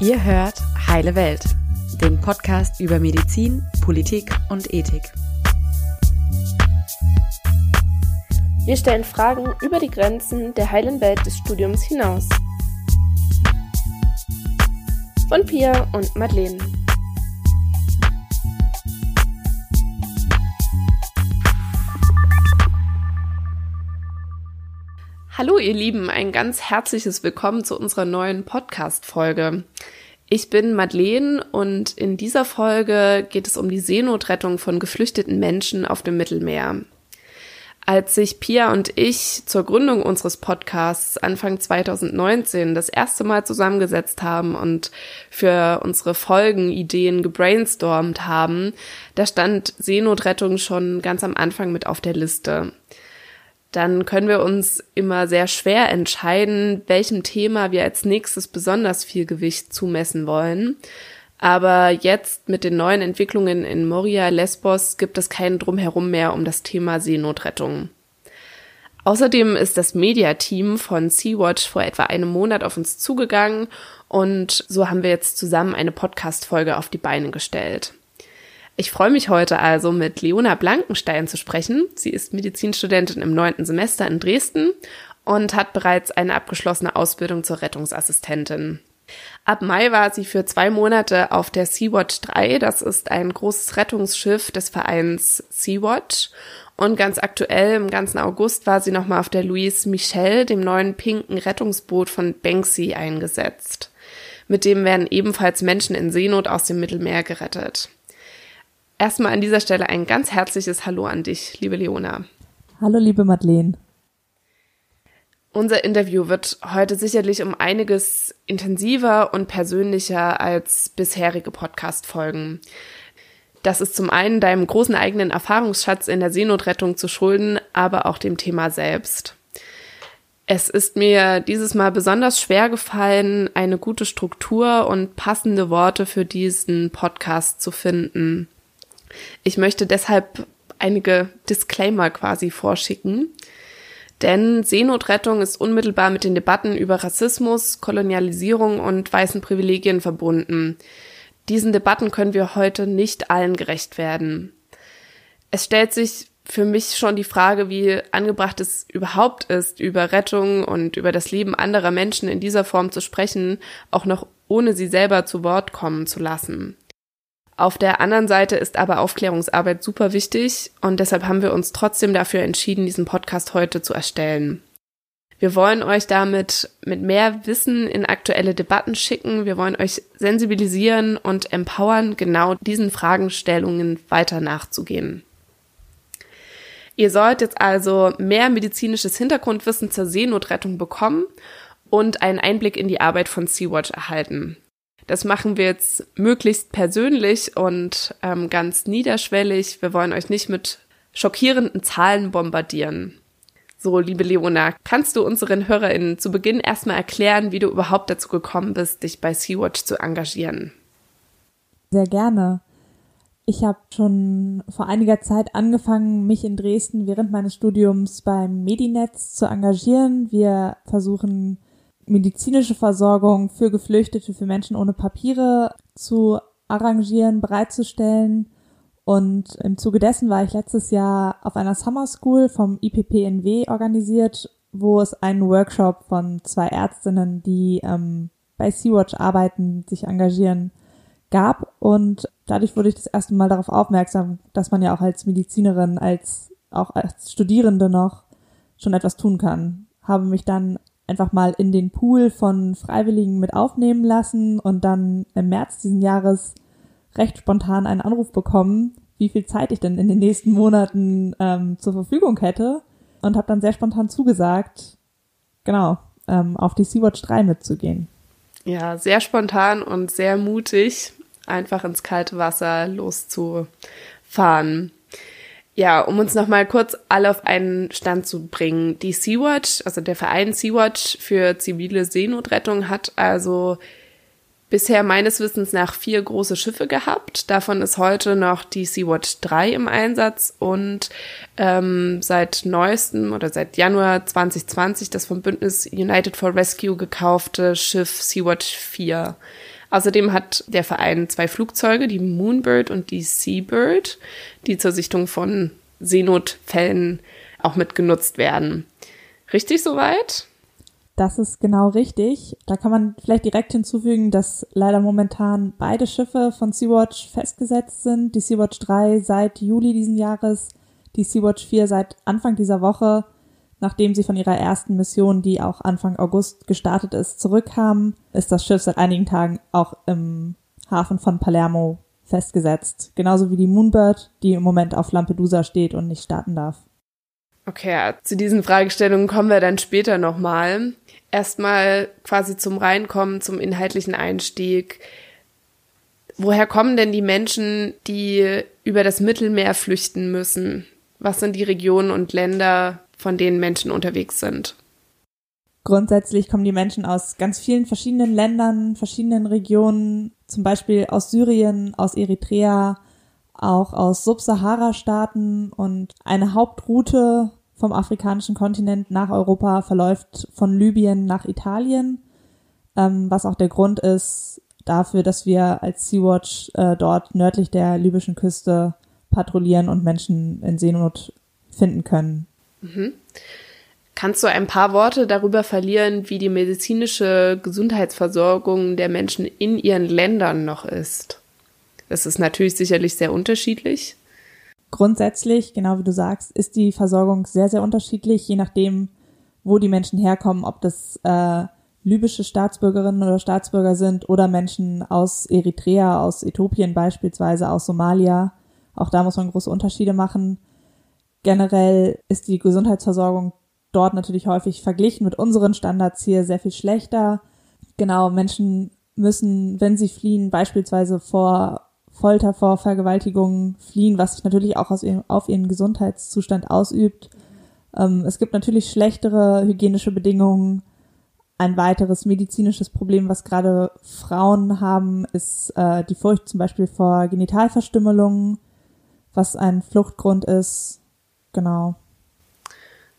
Ihr hört Heile Welt, den Podcast über Medizin, Politik und Ethik. Wir stellen Fragen über die Grenzen der heilen Welt des Studiums hinaus. Von Pia und Madeleine. Hallo ihr Lieben, ein ganz herzliches Willkommen zu unserer neuen Podcast-Folge. Ich bin Madeleine und in dieser Folge geht es um die Seenotrettung von geflüchteten Menschen auf dem Mittelmeer. Als sich Pia und ich zur Gründung unseres Podcasts Anfang 2019 das erste Mal zusammengesetzt haben und für unsere Folgenideen gebrainstormt haben, da stand Seenotrettung schon ganz am Anfang mit auf der Liste dann können wir uns immer sehr schwer entscheiden, welchem Thema wir als nächstes besonders viel Gewicht zumessen wollen. Aber jetzt mit den neuen Entwicklungen in Moria, Lesbos gibt es keinen Drumherum mehr um das Thema Seenotrettung. Außerdem ist das Mediateam von Sea-Watch vor etwa einem Monat auf uns zugegangen und so haben wir jetzt zusammen eine Podcast-Folge auf die Beine gestellt. Ich freue mich heute also mit Leona Blankenstein zu sprechen. Sie ist Medizinstudentin im neunten Semester in Dresden und hat bereits eine abgeschlossene Ausbildung zur Rettungsassistentin. Ab Mai war sie für zwei Monate auf der Sea-Watch 3. Das ist ein großes Rettungsschiff des Vereins Sea-Watch. Und ganz aktuell, im ganzen August, war sie nochmal auf der Louise Michel, dem neuen pinken Rettungsboot von Banksy, eingesetzt. Mit dem werden ebenfalls Menschen in Seenot aus dem Mittelmeer gerettet. Erstmal an dieser Stelle ein ganz herzliches Hallo an dich, liebe Leona. Hallo, liebe Madeleine. Unser Interview wird heute sicherlich um einiges intensiver und persönlicher als bisherige Podcast-Folgen. Das ist zum einen deinem großen eigenen Erfahrungsschatz in der Seenotrettung zu schulden, aber auch dem Thema selbst. Es ist mir dieses Mal besonders schwer gefallen, eine gute Struktur und passende Worte für diesen Podcast zu finden. Ich möchte deshalb einige Disclaimer quasi vorschicken. Denn Seenotrettung ist unmittelbar mit den Debatten über Rassismus, Kolonialisierung und weißen Privilegien verbunden. Diesen Debatten können wir heute nicht allen gerecht werden. Es stellt sich für mich schon die Frage, wie angebracht es überhaupt ist, über Rettung und über das Leben anderer Menschen in dieser Form zu sprechen, auch noch ohne sie selber zu Wort kommen zu lassen. Auf der anderen Seite ist aber Aufklärungsarbeit super wichtig und deshalb haben wir uns trotzdem dafür entschieden, diesen Podcast heute zu erstellen. Wir wollen euch damit mit mehr Wissen in aktuelle Debatten schicken. Wir wollen euch sensibilisieren und empowern, genau diesen Fragestellungen weiter nachzugehen. Ihr sollt jetzt also mehr medizinisches Hintergrundwissen zur Seenotrettung bekommen und einen Einblick in die Arbeit von Sea-Watch erhalten. Das machen wir jetzt möglichst persönlich und ähm, ganz niederschwellig. Wir wollen euch nicht mit schockierenden Zahlen bombardieren. So, liebe Leona, kannst du unseren HörerInnen zu Beginn erstmal erklären, wie du überhaupt dazu gekommen bist, dich bei Sea-Watch zu engagieren? Sehr gerne. Ich habe schon vor einiger Zeit angefangen, mich in Dresden während meines Studiums beim Medinetz zu engagieren. Wir versuchen medizinische Versorgung für Geflüchtete, für Menschen ohne Papiere zu arrangieren, bereitzustellen. Und im Zuge dessen war ich letztes Jahr auf einer Summer School vom IPPNW organisiert, wo es einen Workshop von zwei Ärztinnen, die ähm, bei Sea-Watch arbeiten, sich engagieren, gab. Und dadurch wurde ich das erste Mal darauf aufmerksam, dass man ja auch als Medizinerin, als auch als Studierende noch schon etwas tun kann. Habe mich dann einfach mal in den Pool von Freiwilligen mit aufnehmen lassen und dann im März diesen Jahres recht spontan einen Anruf bekommen, wie viel Zeit ich denn in den nächsten Monaten ähm, zur Verfügung hätte und habe dann sehr spontan zugesagt, genau, ähm, auf die Sea-Watch 3 mitzugehen. Ja, sehr spontan und sehr mutig, einfach ins kalte Wasser loszufahren. Ja, um uns nochmal kurz alle auf einen Stand zu bringen. Die Sea-Watch, also der Verein Sea-Watch für zivile Seenotrettung hat also bisher meines Wissens nach vier große Schiffe gehabt. Davon ist heute noch die Sea-Watch 3 im Einsatz und ähm, seit neuestem oder seit Januar 2020 das vom Bündnis United for Rescue gekaufte Schiff Sea-Watch 4. Außerdem hat der Verein zwei Flugzeuge, die Moonbird und die Seabird, die zur Sichtung von Seenotfällen auch mit genutzt werden. Richtig soweit? Das ist genau richtig. Da kann man vielleicht direkt hinzufügen, dass leider momentan beide Schiffe von Sea-Watch festgesetzt sind. Die Sea-Watch 3 seit Juli diesen Jahres, die Sea-Watch 4 seit Anfang dieser Woche, nachdem sie von ihrer ersten Mission, die auch Anfang August gestartet ist, zurückkamen, ist das Schiff seit einigen Tagen auch im Hafen von Palermo festgesetzt. Genauso wie die Moonbird, die im Moment auf Lampedusa steht und nicht starten darf. Okay, zu diesen Fragestellungen kommen wir dann später nochmal erstmal quasi zum Reinkommen, zum inhaltlichen Einstieg. Woher kommen denn die Menschen, die über das Mittelmeer flüchten müssen? Was sind die Regionen und Länder, von denen Menschen unterwegs sind? Grundsätzlich kommen die Menschen aus ganz vielen verschiedenen Ländern, verschiedenen Regionen, zum Beispiel aus Syrien, aus Eritrea, auch aus Subsahara-Staaten und eine Hauptroute vom afrikanischen Kontinent nach Europa verläuft von Libyen nach Italien, ähm, was auch der Grund ist dafür, dass wir als Sea-Watch äh, dort nördlich der libyschen Küste patrouillieren und Menschen in Seenot finden können. Mhm. Kannst du ein paar Worte darüber verlieren, wie die medizinische Gesundheitsversorgung der Menschen in ihren Ländern noch ist? Das ist natürlich sicherlich sehr unterschiedlich. Grundsätzlich, genau wie du sagst, ist die Versorgung sehr, sehr unterschiedlich, je nachdem, wo die Menschen herkommen, ob das äh, libysche Staatsbürgerinnen oder Staatsbürger sind oder Menschen aus Eritrea, aus Äthiopien beispielsweise, aus Somalia. Auch da muss man große Unterschiede machen. Generell ist die Gesundheitsversorgung dort natürlich häufig verglichen mit unseren Standards hier sehr viel schlechter. Genau, Menschen müssen, wenn sie fliehen, beispielsweise vor Folter, vor Vergewaltigungen fliehen, was sich natürlich auch ihrem, auf ihren Gesundheitszustand ausübt. Ähm, es gibt natürlich schlechtere hygienische Bedingungen. Ein weiteres medizinisches Problem, was gerade Frauen haben, ist äh, die Furcht zum Beispiel vor Genitalverstümmelungen, was ein Fluchtgrund ist. Genau.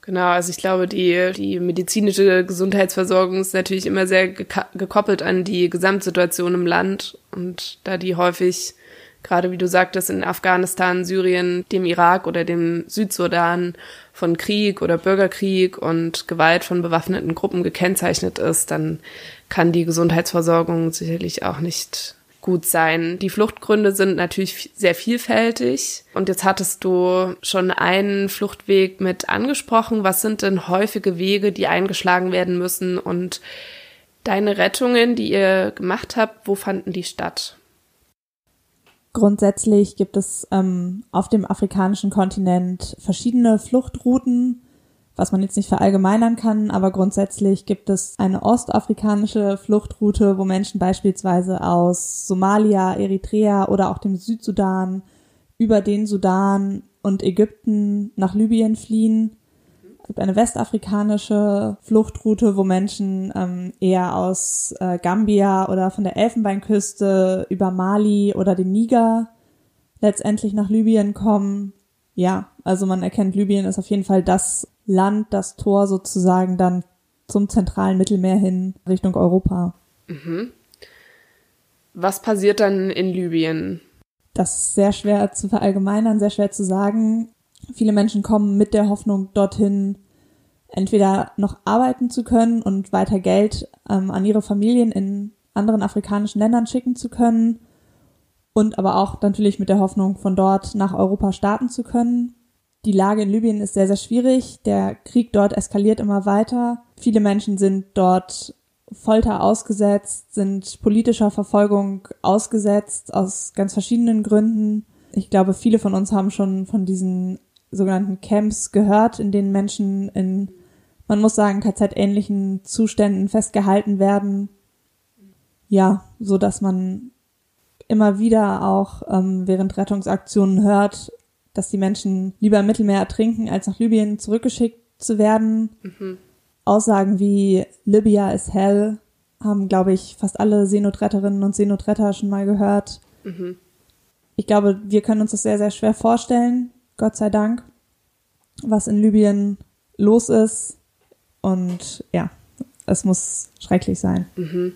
Genau, also ich glaube, die, die medizinische Gesundheitsversorgung ist natürlich immer sehr gekoppelt an die Gesamtsituation im Land und da die häufig gerade wie du sagtest, in Afghanistan, Syrien, dem Irak oder dem Südsudan von Krieg oder Bürgerkrieg und Gewalt von bewaffneten Gruppen gekennzeichnet ist, dann kann die Gesundheitsversorgung sicherlich auch nicht gut sein. Die Fluchtgründe sind natürlich sehr vielfältig. Und jetzt hattest du schon einen Fluchtweg mit angesprochen. Was sind denn häufige Wege, die eingeschlagen werden müssen? Und deine Rettungen, die ihr gemacht habt, wo fanden die statt? Grundsätzlich gibt es ähm, auf dem afrikanischen Kontinent verschiedene Fluchtrouten, was man jetzt nicht verallgemeinern kann, aber grundsätzlich gibt es eine ostafrikanische Fluchtroute, wo Menschen beispielsweise aus Somalia, Eritrea oder auch dem Südsudan über den Sudan und Ägypten nach Libyen fliehen. Es gibt eine westafrikanische Fluchtroute, wo Menschen ähm, eher aus äh, Gambia oder von der Elfenbeinküste über Mali oder den Niger letztendlich nach Libyen kommen. Ja, also man erkennt, Libyen ist auf jeden Fall das Land, das Tor sozusagen dann zum zentralen Mittelmeer hin Richtung Europa. Mhm. Was passiert dann in Libyen? Das ist sehr schwer zu verallgemeinern, sehr schwer zu sagen. Viele Menschen kommen mit der Hoffnung dorthin, entweder noch arbeiten zu können und weiter Geld ähm, an ihre Familien in anderen afrikanischen Ländern schicken zu können und aber auch natürlich mit der Hoffnung, von dort nach Europa starten zu können. Die Lage in Libyen ist sehr, sehr schwierig. Der Krieg dort eskaliert immer weiter. Viele Menschen sind dort Folter ausgesetzt, sind politischer Verfolgung ausgesetzt aus ganz verschiedenen Gründen. Ich glaube, viele von uns haben schon von diesen sogenannten Camps gehört, in denen Menschen in, man muss sagen, KZ-ähnlichen Zuständen festgehalten werden. Ja, so dass man immer wieder auch ähm, während Rettungsaktionen hört, dass die Menschen lieber im Mittelmeer ertrinken, als nach Libyen zurückgeschickt zu werden. Mhm. Aussagen wie Libya is hell haben, glaube ich, fast alle Seenotretterinnen und Seenotretter schon mal gehört. Mhm. Ich glaube, wir können uns das sehr, sehr schwer vorstellen, Gott sei Dank, was in Libyen los ist. Und ja, es muss schrecklich sein. Mhm.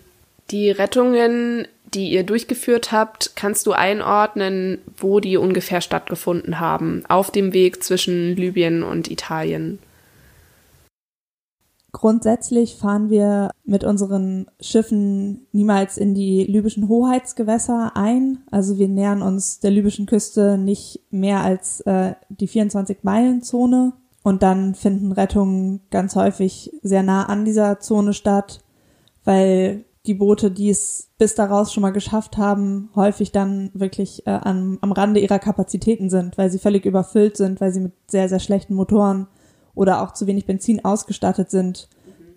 Die Rettungen, die ihr durchgeführt habt, kannst du einordnen, wo die ungefähr stattgefunden haben, auf dem Weg zwischen Libyen und Italien? Grundsätzlich fahren wir mit unseren Schiffen niemals in die libyschen Hoheitsgewässer ein. Also wir nähern uns der libyschen Küste nicht mehr als äh, die 24-Meilen-Zone. Und dann finden Rettungen ganz häufig sehr nah an dieser Zone statt, weil die Boote, die es bis daraus schon mal geschafft haben, häufig dann wirklich äh, am, am Rande ihrer Kapazitäten sind, weil sie völlig überfüllt sind, weil sie mit sehr, sehr schlechten Motoren oder auch zu wenig Benzin ausgestattet sind,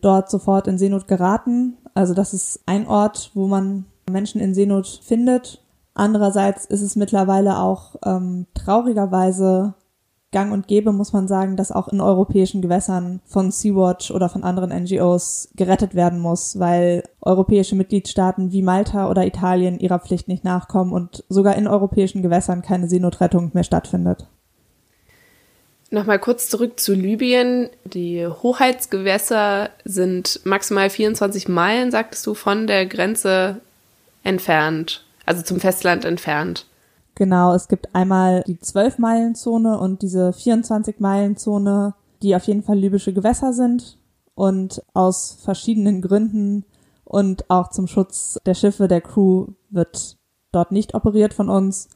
dort sofort in Seenot geraten. Also das ist ein Ort, wo man Menschen in Seenot findet. Andererseits ist es mittlerweile auch ähm, traurigerweise gang und gäbe, muss man sagen, dass auch in europäischen Gewässern von Sea-Watch oder von anderen NGOs gerettet werden muss, weil europäische Mitgliedstaaten wie Malta oder Italien ihrer Pflicht nicht nachkommen und sogar in europäischen Gewässern keine Seenotrettung mehr stattfindet. Nochmal kurz zurück zu Libyen. Die Hoheitsgewässer sind maximal 24 Meilen, sagtest du, von der Grenze entfernt, also zum Festland entfernt. Genau, es gibt einmal die 12-Meilen-Zone und diese 24-Meilen-Zone, die auf jeden Fall libysche Gewässer sind und aus verschiedenen Gründen und auch zum Schutz der Schiffe, der Crew wird dort nicht operiert von uns,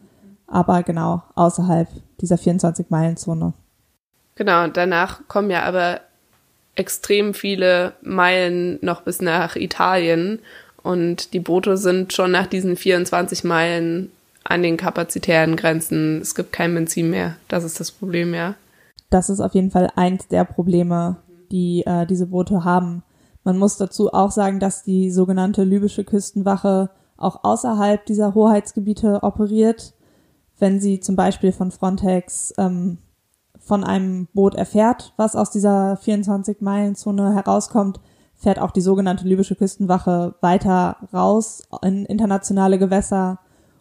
aber genau außerhalb dieser 24-Meilen-Zone. Genau, danach kommen ja aber extrem viele Meilen noch bis nach Italien und die Boote sind schon nach diesen 24 Meilen an den kapazitären Grenzen. Es gibt kein Benzin mehr. Das ist das Problem, ja. Das ist auf jeden Fall eins der Probleme, die äh, diese Boote haben. Man muss dazu auch sagen, dass die sogenannte libysche Küstenwache auch außerhalb dieser Hoheitsgebiete operiert. Wenn sie zum Beispiel von Frontex ähm, von einem Boot erfährt, was aus dieser 24-Meilen-Zone herauskommt, fährt auch die sogenannte libysche Küstenwache weiter raus in internationale Gewässer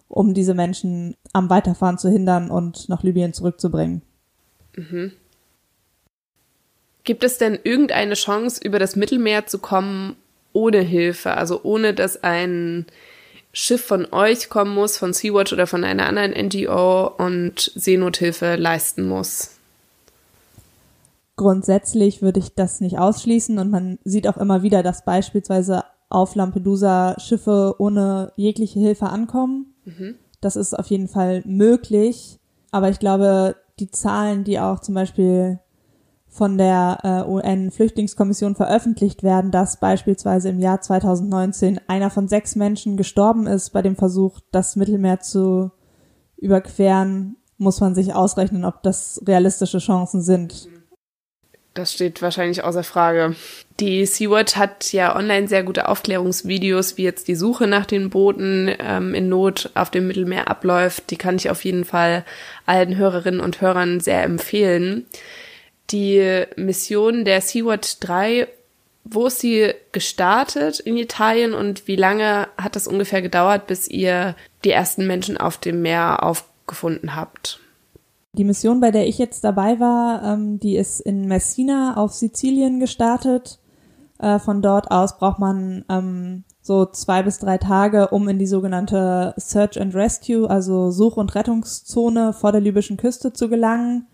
um diese Menschen am Weiterfahren zu hindern und nach Libyen zurückzubringen. Mhm. Gibt es denn irgendeine Chance, über das Mittelmeer zu kommen ohne Hilfe, also ohne dass ein Schiff von euch kommen muss, von Sea-Watch oder von einer anderen NGO und Seenothilfe leisten muss? Grundsätzlich würde ich das nicht ausschließen und man sieht auch immer wieder, dass beispielsweise auf Lampedusa Schiffe ohne jegliche Hilfe ankommen. Das ist auf jeden Fall möglich. Aber ich glaube, die Zahlen, die auch zum Beispiel von der äh, UN-Flüchtlingskommission veröffentlicht werden, dass beispielsweise im Jahr 2019 einer von sechs Menschen gestorben ist bei dem Versuch, das Mittelmeer zu überqueren, muss man sich ausrechnen, ob das realistische Chancen sind. Das steht wahrscheinlich außer Frage. Die Sea-Watch hat ja online sehr gute Aufklärungsvideos, wie jetzt die Suche nach den Booten ähm, in Not auf dem Mittelmeer abläuft. Die kann ich auf jeden Fall allen Hörerinnen und Hörern sehr empfehlen. Die Mission der Sea-Watch 3, wo ist sie gestartet in Italien und wie lange hat das ungefähr gedauert, bis ihr die ersten Menschen auf dem Meer aufgefunden habt? Die Mission, bei der ich jetzt dabei war, ähm, die ist in Messina auf Sizilien gestartet. Äh, von dort aus braucht man ähm, so zwei bis drei Tage, um in die sogenannte Search and Rescue, also Such- und Rettungszone vor der libyschen Küste zu gelangen.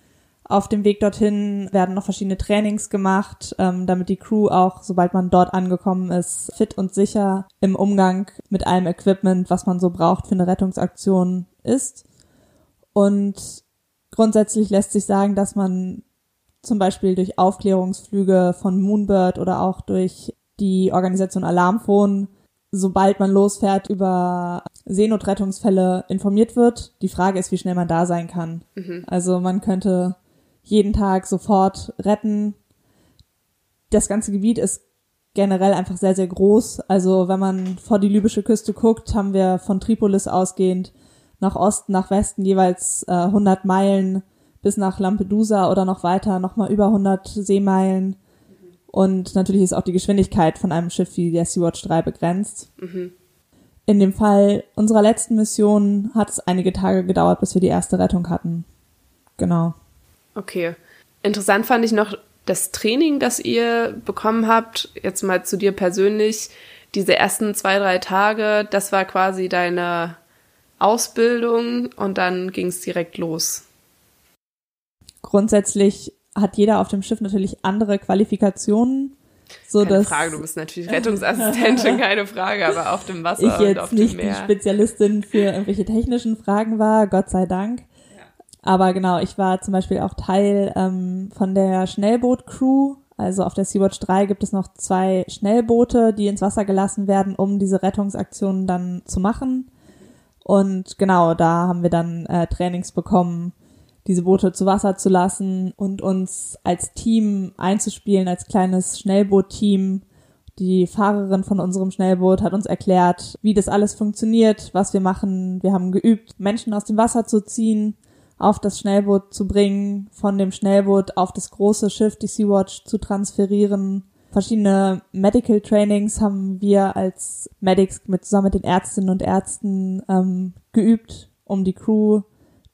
Auf dem Weg dorthin werden noch verschiedene Trainings gemacht, ähm, damit die Crew auch, sobald man dort angekommen ist, fit und sicher im Umgang mit allem Equipment, was man so braucht für eine Rettungsaktion ist. Und Grundsätzlich lässt sich sagen, dass man zum Beispiel durch Aufklärungsflüge von Moonbird oder auch durch die Organisation Alarmphone, sobald man losfährt, über Seenotrettungsfälle informiert wird. Die Frage ist, wie schnell man da sein kann. Mhm. Also man könnte jeden Tag sofort retten. Das ganze Gebiet ist generell einfach sehr, sehr groß. Also wenn man vor die libysche Küste guckt, haben wir von Tripolis ausgehend nach Osten, nach Westen jeweils äh, 100 Meilen bis nach Lampedusa oder noch weiter nochmal über 100 Seemeilen. Und natürlich ist auch die Geschwindigkeit von einem Schiff wie der Sea-Watch 3 begrenzt. Mhm. In dem Fall unserer letzten Mission hat es einige Tage gedauert, bis wir die erste Rettung hatten. Genau. Okay. Interessant fand ich noch das Training, das ihr bekommen habt. Jetzt mal zu dir persönlich. Diese ersten zwei, drei Tage, das war quasi deine Ausbildung und dann ging es direkt los. Grundsätzlich hat jeder auf dem Schiff natürlich andere Qualifikationen. So keine dass Frage, du bist natürlich Rettungsassistentin, keine Frage, aber auf dem Wasser ich jetzt und auf nicht dem Meer. die Spezialistin für irgendwelche technischen Fragen war, Gott sei Dank. Aber genau, ich war zum Beispiel auch Teil ähm, von der Schnellboot-Crew. Also auf der Sea-Watch 3 gibt es noch zwei Schnellboote, die ins Wasser gelassen werden, um diese Rettungsaktionen dann zu machen. Und genau, da haben wir dann äh, Trainings bekommen, diese Boote zu Wasser zu lassen und uns als Team einzuspielen, als kleines Schnellboot-Team. Die Fahrerin von unserem Schnellboot hat uns erklärt, wie das alles funktioniert, was wir machen. Wir haben geübt, Menschen aus dem Wasser zu ziehen, auf das Schnellboot zu bringen, von dem Schnellboot auf das große Schiff, die Sea-Watch, zu transferieren. Verschiedene Medical Trainings haben wir als Medics mit, zusammen mit den Ärztinnen und Ärzten ähm, geübt, um die Crew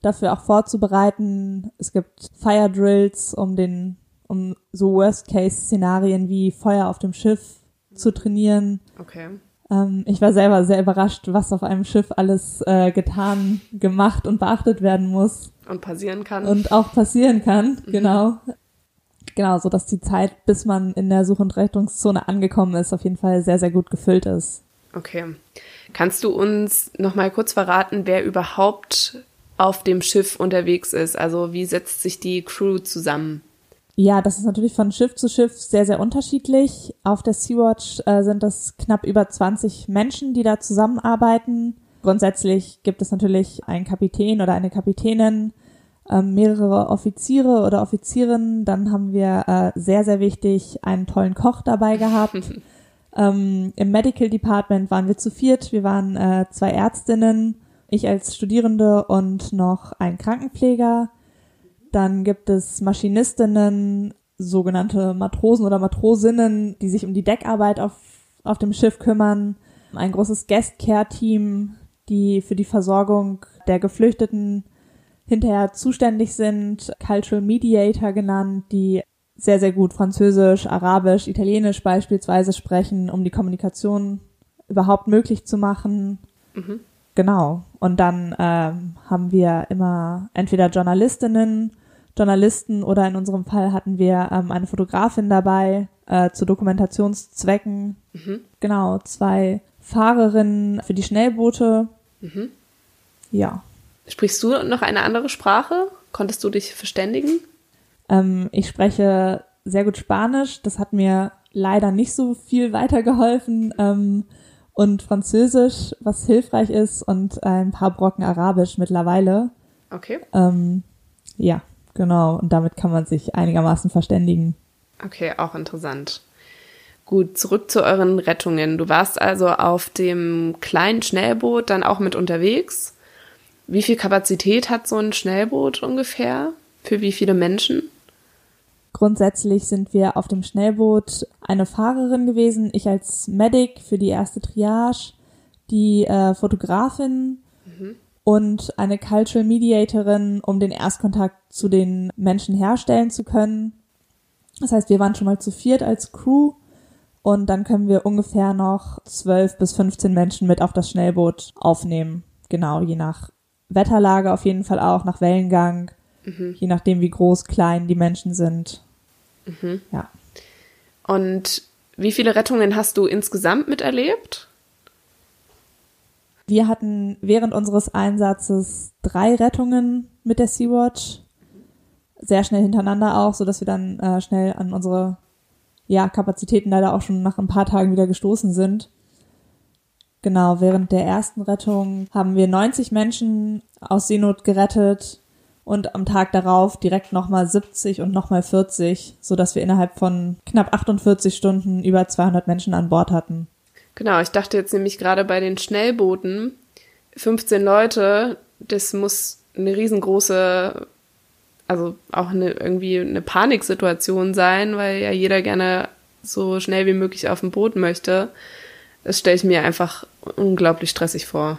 dafür auch vorzubereiten. Es gibt Fire Drills, um den, um so Worst-Case-Szenarien wie Feuer auf dem Schiff zu trainieren. Okay. Ähm, ich war selber sehr überrascht, was auf einem Schiff alles äh, getan, gemacht und beachtet werden muss. Und passieren kann. Und auch passieren kann, mhm. genau. Genau, so dass die Zeit, bis man in der Such- und Rettungszone angekommen ist, auf jeden Fall sehr, sehr gut gefüllt ist. Okay. Kannst du uns noch mal kurz verraten, wer überhaupt auf dem Schiff unterwegs ist? Also wie setzt sich die Crew zusammen? Ja, das ist natürlich von Schiff zu Schiff sehr, sehr unterschiedlich. Auf der Sea-Watch äh, sind es knapp über 20 Menschen, die da zusammenarbeiten. Grundsätzlich gibt es natürlich einen Kapitän oder eine Kapitänin, äh, mehrere Offiziere oder Offizierinnen. Dann haben wir äh, sehr, sehr wichtig einen tollen Koch dabei gehabt. ähm, Im Medical Department waren wir zu viert. Wir waren äh, zwei Ärztinnen ich als Studierende und noch ein Krankenpfleger. Dann gibt es Maschinistinnen, sogenannte Matrosen oder Matrosinnen, die sich um die Deckarbeit auf, auf dem Schiff kümmern. Ein großes Guest Care Team, die für die Versorgung der Geflüchteten hinterher zuständig sind. Cultural Mediator genannt, die sehr, sehr gut Französisch, Arabisch, Italienisch beispielsweise sprechen, um die Kommunikation überhaupt möglich zu machen. Mhm. Genau. Und dann ähm, haben wir immer entweder Journalistinnen, Journalisten oder in unserem Fall hatten wir ähm, eine Fotografin dabei äh, zu Dokumentationszwecken. Mhm. Genau, zwei Fahrerinnen für die Schnellboote. Mhm. Ja. Sprichst du noch eine andere Sprache? Konntest du dich verständigen? Ähm, ich spreche sehr gut Spanisch. Das hat mir leider nicht so viel weitergeholfen. Ähm, und Französisch, was hilfreich ist, und ein paar Brocken Arabisch mittlerweile. Okay. Ähm, ja, genau. Und damit kann man sich einigermaßen verständigen. Okay, auch interessant. Gut, zurück zu euren Rettungen. Du warst also auf dem kleinen Schnellboot dann auch mit unterwegs. Wie viel Kapazität hat so ein Schnellboot ungefähr? Für wie viele Menschen? Grundsätzlich sind wir auf dem Schnellboot eine Fahrerin gewesen, ich als Medic für die erste Triage, die äh, Fotografin mhm. und eine Cultural Mediatorin, um den Erstkontakt zu den Menschen herstellen zu können. Das heißt, wir waren schon mal zu viert als Crew und dann können wir ungefähr noch zwölf bis 15 Menschen mit auf das Schnellboot aufnehmen. Genau, je nach Wetterlage auf jeden Fall auch, nach Wellengang Mhm. Je nachdem, wie groß, klein die Menschen sind. Mhm. Ja. Und wie viele Rettungen hast du insgesamt miterlebt? Wir hatten während unseres Einsatzes drei Rettungen mit der Sea-Watch. Sehr schnell hintereinander auch, so dass wir dann äh, schnell an unsere ja, Kapazitäten leider auch schon nach ein paar Tagen wieder gestoßen sind. Genau, während der ersten Rettung haben wir 90 Menschen aus Seenot gerettet und am Tag darauf direkt nochmal 70 und nochmal 40, so dass wir innerhalb von knapp 48 Stunden über 200 Menschen an Bord hatten. Genau, ich dachte jetzt nämlich gerade bei den Schnellbooten, 15 Leute, das muss eine riesengroße, also auch eine, irgendwie eine Paniksituation sein, weil ja jeder gerne so schnell wie möglich auf dem Boot möchte. Das stelle ich mir einfach unglaublich stressig vor.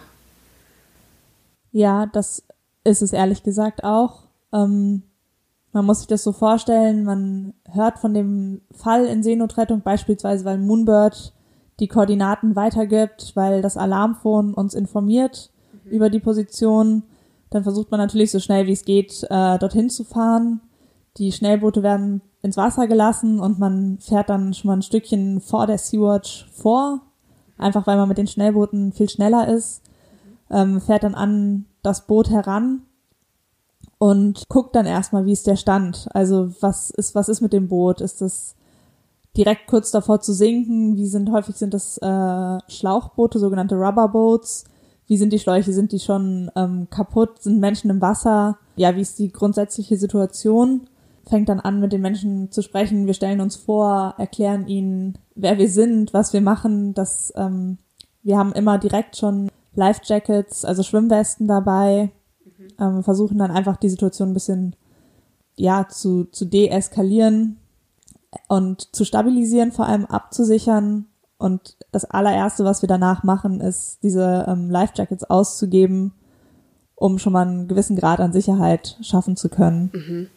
Ja, das ist es ehrlich gesagt auch. Ähm, man muss sich das so vorstellen, man hört von dem Fall in Seenotrettung beispielsweise, weil Moonbird die Koordinaten weitergibt, weil das Alarmphone uns informiert mhm. über die Position. Dann versucht man natürlich so schnell wie es geht, äh, dorthin zu fahren. Die Schnellboote werden ins Wasser gelassen und man fährt dann schon mal ein Stückchen vor der Sea-Watch vor, einfach weil man mit den Schnellbooten viel schneller ist, ähm, fährt dann an das Boot heran und guckt dann erstmal, wie ist der Stand. Also was ist, was ist mit dem Boot? Ist das direkt kurz davor zu sinken? Wie sind, häufig sind das äh, Schlauchboote, sogenannte Rubberboats. Wie sind die Schläuche? Sind die schon ähm, kaputt? Sind Menschen im Wasser? Ja, wie ist die grundsätzliche Situation? Fängt dann an, mit den Menschen zu sprechen. Wir stellen uns vor, erklären ihnen, wer wir sind, was wir machen. Das, ähm, wir haben immer direkt schon Life Jackets, also Schwimmwesten dabei ähm, versuchen dann einfach die Situation ein bisschen ja zu, zu deeskalieren und zu stabilisieren, vor allem abzusichern. Und das allererste, was wir danach machen, ist diese ähm, Life Jackets auszugeben, um schon mal einen gewissen Grad an Sicherheit schaffen zu können. Mhm.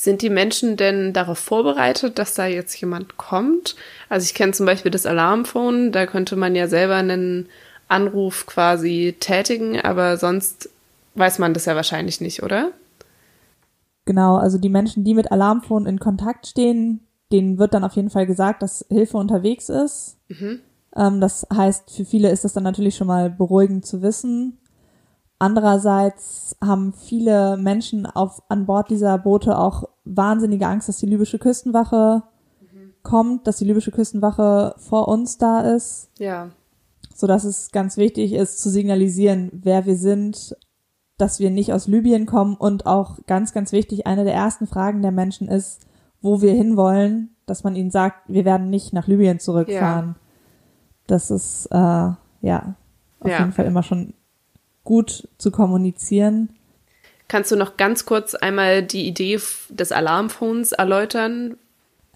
Sind die Menschen denn darauf vorbereitet, dass da jetzt jemand kommt? Also ich kenne zum Beispiel das Alarmphone, da könnte man ja selber einen Anruf quasi tätigen, aber sonst weiß man das ja wahrscheinlich nicht, oder? Genau, also die Menschen, die mit Alarmphone in Kontakt stehen, denen wird dann auf jeden Fall gesagt, dass Hilfe unterwegs ist. Mhm. Ähm, das heißt, für viele ist das dann natürlich schon mal beruhigend zu wissen. Andererseits haben viele Menschen auf, an Bord dieser Boote auch wahnsinnige Angst, dass die libysche Küstenwache mhm. kommt, dass die libysche Küstenwache vor uns da ist. Ja. So dass es ganz wichtig ist, zu signalisieren, wer wir sind, dass wir nicht aus Libyen kommen und auch ganz, ganz wichtig, eine der ersten Fragen der Menschen ist, wo wir hinwollen, dass man ihnen sagt, wir werden nicht nach Libyen zurückfahren. Ja. Das ist äh, ja auf ja. jeden Fall immer schon gut zu kommunizieren. Kannst du noch ganz kurz einmal die Idee des Alarmphones erläutern?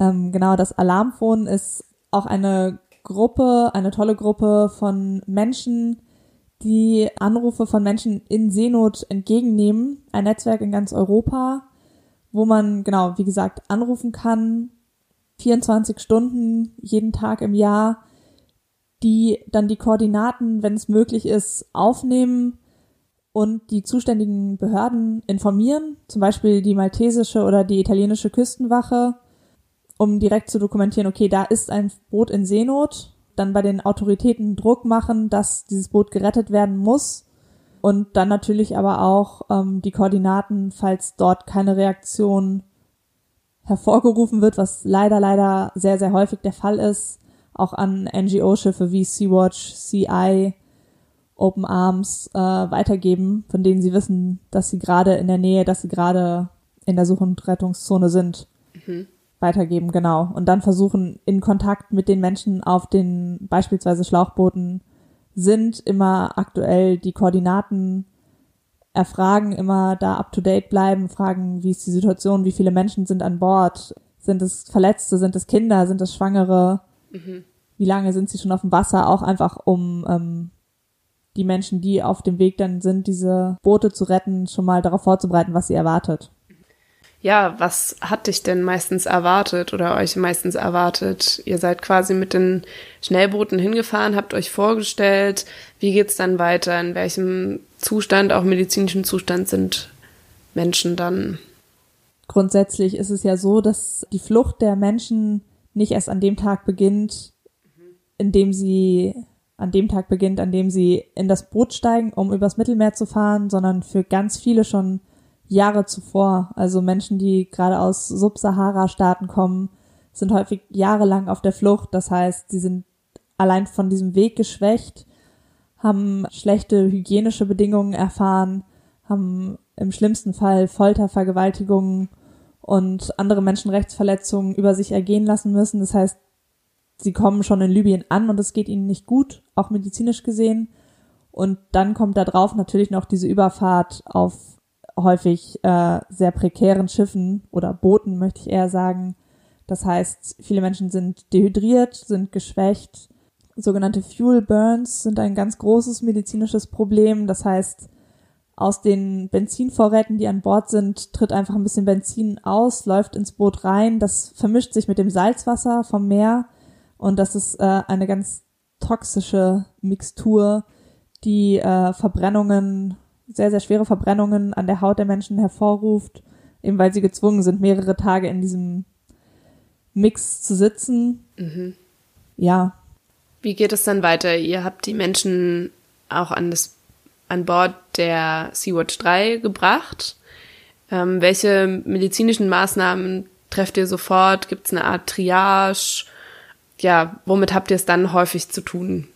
Ähm, genau, das Alarmphone ist auch eine Gruppe, eine tolle Gruppe von Menschen, die Anrufe von Menschen in Seenot entgegennehmen. Ein Netzwerk in ganz Europa, wo man, genau, wie gesagt, anrufen kann, 24 Stunden jeden Tag im Jahr, die dann die Koordinaten, wenn es möglich ist, aufnehmen und die zuständigen Behörden informieren, zum Beispiel die maltesische oder die italienische Küstenwache, um direkt zu dokumentieren, okay, da ist ein Boot in Seenot. Dann bei den Autoritäten Druck machen, dass dieses Boot gerettet werden muss. Und dann natürlich aber auch ähm, die Koordinaten, falls dort keine Reaktion hervorgerufen wird, was leider, leider sehr, sehr häufig der Fall ist, auch an NGO-Schiffe wie Sea-Watch, CI, Open Arms äh, weitergeben, von denen sie wissen, dass sie gerade in der Nähe, dass sie gerade in der Such- und Rettungszone sind. Mhm weitergeben, genau. Und dann versuchen, in Kontakt mit den Menschen auf den beispielsweise Schlauchbooten sind, immer aktuell die Koordinaten erfragen, immer da up to date bleiben, fragen, wie ist die Situation, wie viele Menschen sind an Bord, sind es Verletzte, sind es Kinder, sind es Schwangere, mhm. wie lange sind sie schon auf dem Wasser, auch einfach um ähm, die Menschen, die auf dem Weg dann sind, diese Boote zu retten, schon mal darauf vorzubereiten, was sie erwartet ja, was hat dich denn meistens erwartet oder euch meistens erwartet? Ihr seid quasi mit den Schnellbooten hingefahren, habt euch vorgestellt, wie geht's dann weiter, in welchem Zustand, auch medizinischen Zustand sind Menschen dann? Grundsätzlich ist es ja so, dass die Flucht der Menschen nicht erst an dem Tag beginnt, in dem sie an dem Tag beginnt, an dem sie in das Boot steigen, um übers Mittelmeer zu fahren, sondern für ganz viele schon Jahre zuvor. Also Menschen, die gerade aus Subsahara-Staaten kommen, sind häufig jahrelang auf der Flucht. Das heißt, sie sind allein von diesem Weg geschwächt, haben schlechte hygienische Bedingungen erfahren, haben im schlimmsten Fall Folter, Vergewaltigungen und andere Menschenrechtsverletzungen über sich ergehen lassen müssen. Das heißt, sie kommen schon in Libyen an und es geht ihnen nicht gut, auch medizinisch gesehen. Und dann kommt da drauf natürlich noch diese Überfahrt auf häufig äh, sehr prekären Schiffen oder Booten, möchte ich eher sagen, Das heißt, viele Menschen sind dehydriert, sind geschwächt. Sogenannte Fuel Burns sind ein ganz großes medizinisches Problem. Das heißt, aus den Benzinvorräten, die an Bord sind, tritt einfach ein bisschen Benzin aus, läuft ins Boot rein. Das vermischt sich mit dem Salzwasser vom Meer und das ist äh, eine ganz toxische Mixtur, die äh, Verbrennungen, sehr, sehr schwere Verbrennungen an der Haut der Menschen hervorruft, eben weil sie gezwungen sind, mehrere Tage in diesem Mix zu sitzen. Mhm. Ja. Wie geht es dann weiter? Ihr habt die Menschen auch an das an Bord der Sea-Watch 3 gebracht. Ähm, welche medizinischen Maßnahmen trefft ihr sofort? Gibt es eine Art Triage? Ja, womit habt ihr es dann häufig zu tun?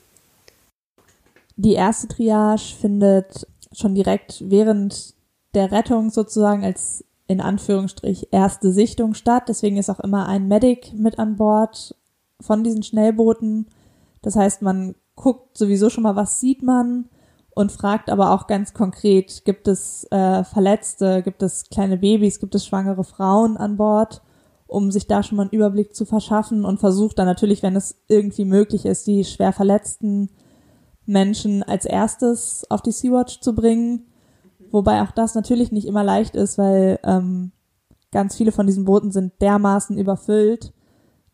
Die erste Triage findet schon direkt während der Rettung sozusagen als in Anführungsstrich erste Sichtung statt. Deswegen ist auch immer ein Medic mit an Bord von diesen Schnellbooten. Das heißt, man guckt sowieso schon mal, was sieht man und fragt aber auch ganz konkret, gibt es äh, Verletzte, gibt es kleine Babys, gibt es schwangere Frauen an Bord, um sich da schon mal einen Überblick zu verschaffen und versucht dann natürlich, wenn es irgendwie möglich ist, die schwer verletzten Menschen als erstes auf die Sea-Watch zu bringen. Wobei auch das natürlich nicht immer leicht ist, weil ähm, ganz viele von diesen Booten sind dermaßen überfüllt,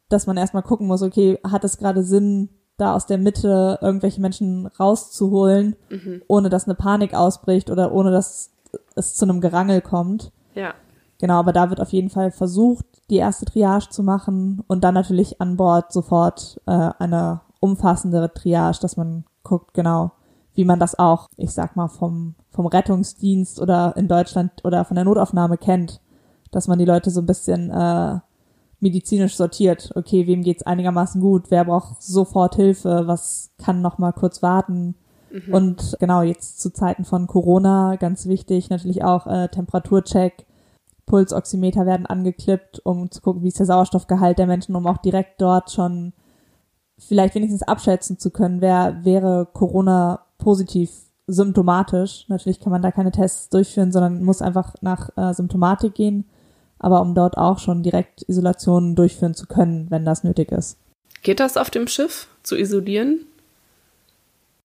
dass man erstmal gucken muss, okay, hat es gerade Sinn, da aus der Mitte irgendwelche Menschen rauszuholen, mhm. ohne dass eine Panik ausbricht oder ohne dass es zu einem Gerangel kommt. Ja. Genau, aber da wird auf jeden Fall versucht, die erste Triage zu machen und dann natürlich an Bord sofort äh, eine umfassendere Triage, dass man guckt, genau, wie man das auch, ich sag mal, vom, vom Rettungsdienst oder in Deutschland oder von der Notaufnahme kennt, dass man die Leute so ein bisschen äh, medizinisch sortiert. Okay, wem geht's einigermaßen gut? Wer braucht sofort Hilfe? Was kann noch mal kurz warten? Mhm. Und genau jetzt zu Zeiten von Corona ganz wichtig natürlich auch äh, Temperaturcheck, Pulsoximeter werden angeklippt, um zu gucken, wie ist der Sauerstoffgehalt der Menschen, um auch direkt dort schon vielleicht wenigstens abschätzen zu können, wer wäre Corona positiv symptomatisch. Natürlich kann man da keine Tests durchführen, sondern muss einfach nach äh, Symptomatik gehen, aber um dort auch schon direkt Isolationen durchführen zu können, wenn das nötig ist. Geht das auf dem Schiff zu isolieren?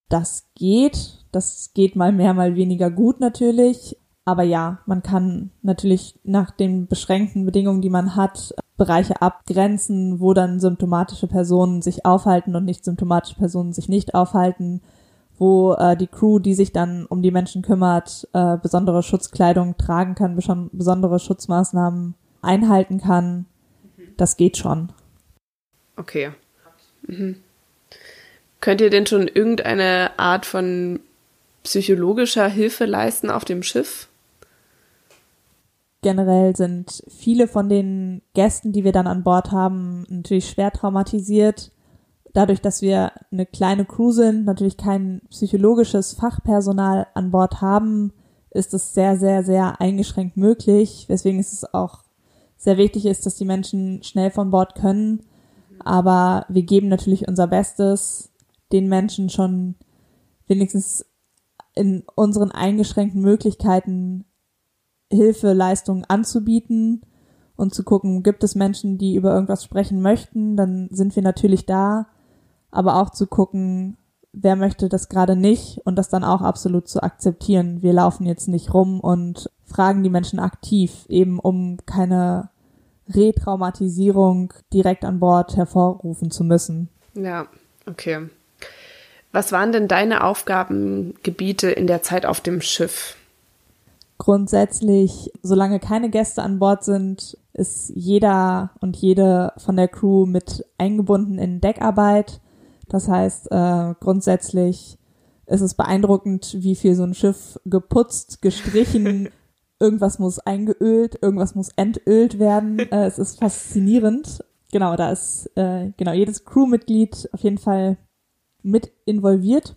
Das geht. Das geht mal mehr, mal weniger gut natürlich. Aber ja, man kann natürlich nach den beschränkten Bedingungen, die man hat, Bereiche abgrenzen, wo dann symptomatische Personen sich aufhalten und nicht symptomatische Personen sich nicht aufhalten wo äh, die Crew, die sich dann um die Menschen kümmert, äh, besondere Schutzkleidung tragen kann, besondere Schutzmaßnahmen einhalten kann. Das geht schon. Okay. Mhm. Könnt ihr denn schon irgendeine Art von psychologischer Hilfe leisten auf dem Schiff? Generell sind viele von den Gästen, die wir dann an Bord haben, natürlich schwer traumatisiert dadurch, dass wir eine kleine Crew sind, natürlich kein psychologisches Fachpersonal an Bord haben, ist es sehr, sehr, sehr eingeschränkt möglich, weswegen es auch sehr wichtig ist, dass die Menschen schnell von Bord können. Aber wir geben natürlich unser Bestes, den Menschen schon wenigstens in unseren eingeschränkten Möglichkeiten Hilfeleistungen anzubieten und zu gucken, gibt es Menschen, die über irgendwas sprechen möchten, dann sind wir natürlich da aber auch zu gucken, wer möchte das gerade nicht und das dann auch absolut zu akzeptieren. Wir laufen jetzt nicht rum und fragen die Menschen aktiv, eben um keine Retraumatisierung direkt an Bord hervorrufen zu müssen. Ja, okay. Was waren denn deine Aufgabengebiete in der Zeit auf dem Schiff? Grundsätzlich, solange keine Gäste an Bord sind, ist jeder und jede von der Crew mit eingebunden in Deckarbeit. Das heißt, äh, grundsätzlich ist es beeindruckend, wie viel so ein Schiff geputzt, gestrichen, irgendwas muss eingeölt, irgendwas muss entölt werden. Äh, es ist faszinierend. Genau, da ist äh, genau jedes Crewmitglied auf jeden Fall mit involviert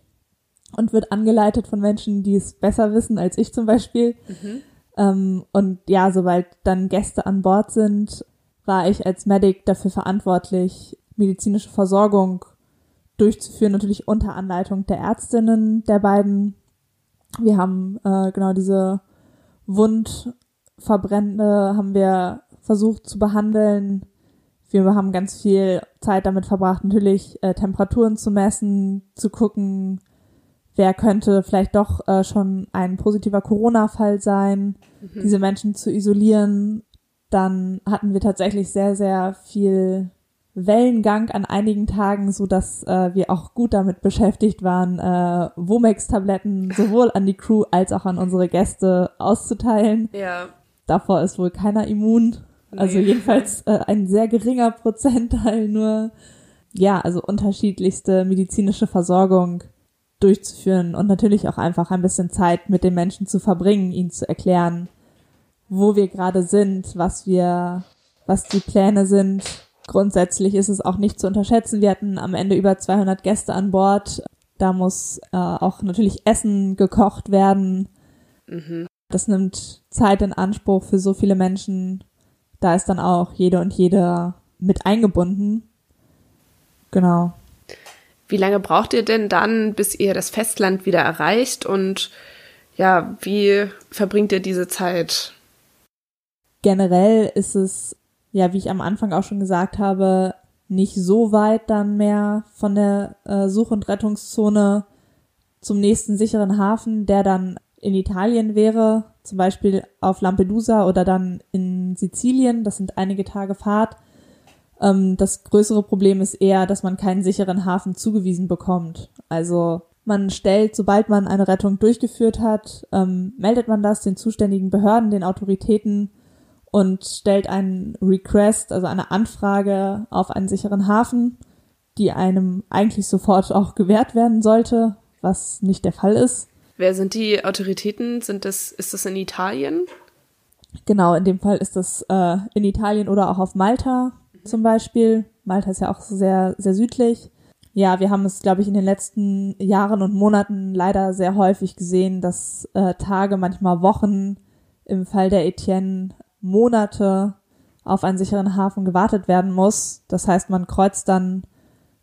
und wird angeleitet von Menschen, die es besser wissen als ich zum Beispiel. Mhm. Ähm, und ja, sobald dann Gäste an Bord sind, war ich als Medic dafür verantwortlich, medizinische Versorgung durchzuführen, natürlich unter Anleitung der Ärztinnen der beiden. Wir haben äh, genau diese Wundverbrände haben wir versucht zu behandeln. Wir haben ganz viel Zeit damit verbracht, natürlich äh, Temperaturen zu messen, zu gucken, wer könnte vielleicht doch äh, schon ein positiver Corona-Fall sein, mhm. diese Menschen zu isolieren. Dann hatten wir tatsächlich sehr, sehr viel Wellengang an einigen Tagen, so dass äh, wir auch gut damit beschäftigt waren, äh, Womex-Tabletten sowohl an die Crew als auch an unsere Gäste auszuteilen. Ja. Davor ist wohl keiner immun. Nee. Also jedenfalls äh, ein sehr geringer Prozentteil nur. Ja, also unterschiedlichste medizinische Versorgung durchzuführen und natürlich auch einfach ein bisschen Zeit mit den Menschen zu verbringen, ihnen zu erklären, wo wir gerade sind, was wir, was die Pläne sind, Grundsätzlich ist es auch nicht zu unterschätzen. Wir hatten am Ende über 200 Gäste an Bord. Da muss äh, auch natürlich Essen gekocht werden. Mhm. Das nimmt Zeit in Anspruch für so viele Menschen. Da ist dann auch jede und jeder mit eingebunden. Genau. Wie lange braucht ihr denn dann, bis ihr das Festland wieder erreicht? Und ja, wie verbringt ihr diese Zeit? Generell ist es ja, wie ich am Anfang auch schon gesagt habe, nicht so weit dann mehr von der äh, Such- und Rettungszone zum nächsten sicheren Hafen, der dann in Italien wäre, zum Beispiel auf Lampedusa oder dann in Sizilien. Das sind einige Tage Fahrt. Ähm, das größere Problem ist eher, dass man keinen sicheren Hafen zugewiesen bekommt. Also man stellt, sobald man eine Rettung durchgeführt hat, ähm, meldet man das den zuständigen Behörden, den Autoritäten und stellt einen Request, also eine Anfrage auf einen sicheren Hafen, die einem eigentlich sofort auch gewährt werden sollte, was nicht der Fall ist. Wer sind die Autoritäten? Sind das, ist das in Italien? Genau, in dem Fall ist das äh, in Italien oder auch auf Malta zum Beispiel. Malta ist ja auch sehr, sehr südlich. Ja, wir haben es, glaube ich, in den letzten Jahren und Monaten leider sehr häufig gesehen, dass äh, Tage, manchmal Wochen im Fall der Etienne Monate auf einen sicheren Hafen gewartet werden muss. Das heißt, man kreuzt dann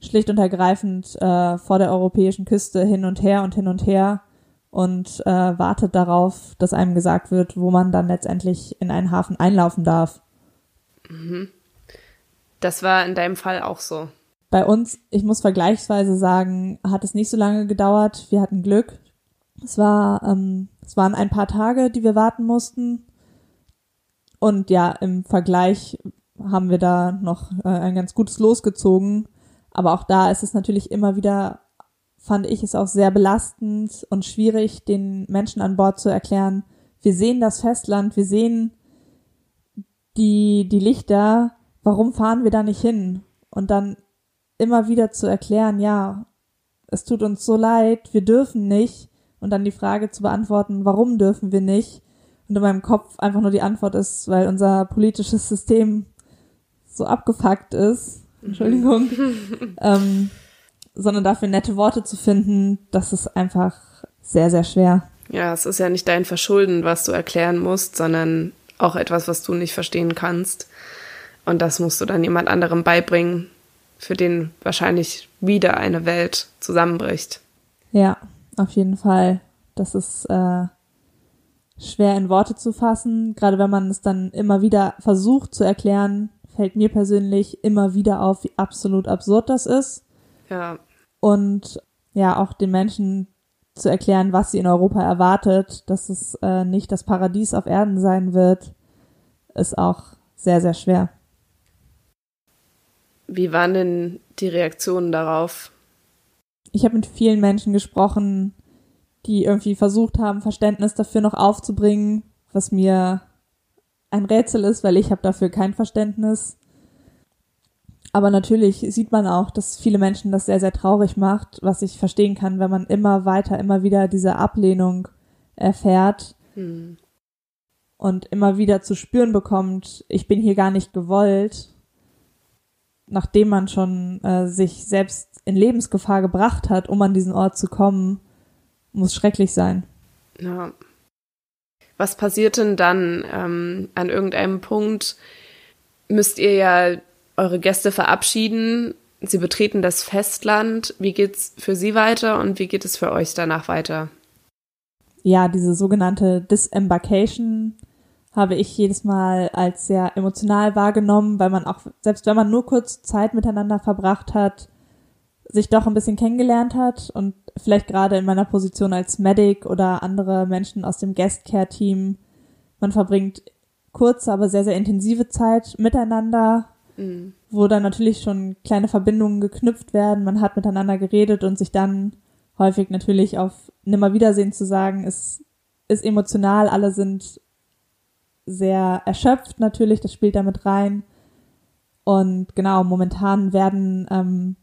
schlicht und ergreifend äh, vor der europäischen Küste hin und her und hin und her und äh, wartet darauf, dass einem gesagt wird, wo man dann letztendlich in einen Hafen einlaufen darf. Mhm. Das war in deinem Fall auch so. Bei uns, ich muss vergleichsweise sagen, hat es nicht so lange gedauert. Wir hatten Glück. Es war, ähm, es waren ein paar Tage, die wir warten mussten. Und ja, im Vergleich haben wir da noch äh, ein ganz gutes losgezogen. Aber auch da ist es natürlich immer wieder, fand ich es auch sehr belastend und schwierig, den Menschen an Bord zu erklären, wir sehen das Festland, wir sehen die, die Lichter, warum fahren wir da nicht hin? Und dann immer wieder zu erklären, ja, es tut uns so leid, wir dürfen nicht. Und dann die Frage zu beantworten, warum dürfen wir nicht? Und in meinem Kopf einfach nur die Antwort ist, weil unser politisches System so abgefuckt ist, Entschuldigung, ähm, sondern dafür nette Worte zu finden, das ist einfach sehr, sehr schwer. Ja, es ist ja nicht dein Verschulden, was du erklären musst, sondern auch etwas, was du nicht verstehen kannst. Und das musst du dann jemand anderem beibringen, für den wahrscheinlich wieder eine Welt zusammenbricht. Ja, auf jeden Fall. Das ist äh, schwer in Worte zu fassen. Gerade wenn man es dann immer wieder versucht zu erklären, fällt mir persönlich immer wieder auf, wie absolut absurd das ist. Ja. Und ja, auch den Menschen zu erklären, was sie in Europa erwartet, dass es äh, nicht das Paradies auf Erden sein wird, ist auch sehr, sehr schwer. Wie waren denn die Reaktionen darauf? Ich habe mit vielen Menschen gesprochen, die irgendwie versucht haben, Verständnis dafür noch aufzubringen, was mir ein Rätsel ist, weil ich habe dafür kein Verständnis. Aber natürlich sieht man auch, dass viele Menschen das sehr, sehr traurig macht, was ich verstehen kann, wenn man immer weiter, immer wieder diese Ablehnung erfährt hm. und immer wieder zu spüren bekommt, ich bin hier gar nicht gewollt, nachdem man schon äh, sich selbst in Lebensgefahr gebracht hat, um an diesen Ort zu kommen muss schrecklich sein. Ja. Was passiert denn dann? Ähm, an irgendeinem Punkt müsst ihr ja eure Gäste verabschieden. Sie betreten das Festland. Wie geht's für sie weiter und wie geht es für euch danach weiter? Ja, diese sogenannte Disembarkation habe ich jedes Mal als sehr emotional wahrgenommen, weil man auch, selbst wenn man nur kurz Zeit miteinander verbracht hat, sich doch ein bisschen kennengelernt hat und vielleicht gerade in meiner Position als Medic oder andere Menschen aus dem Guest Care Team, man verbringt kurze, aber sehr, sehr intensive Zeit miteinander, mhm. wo dann natürlich schon kleine Verbindungen geknüpft werden. Man hat miteinander geredet und sich dann häufig natürlich auf Nimmerwiedersehen zu sagen, ist, ist emotional. Alle sind sehr erschöpft natürlich, das spielt damit rein. Und genau, momentan werden ähm,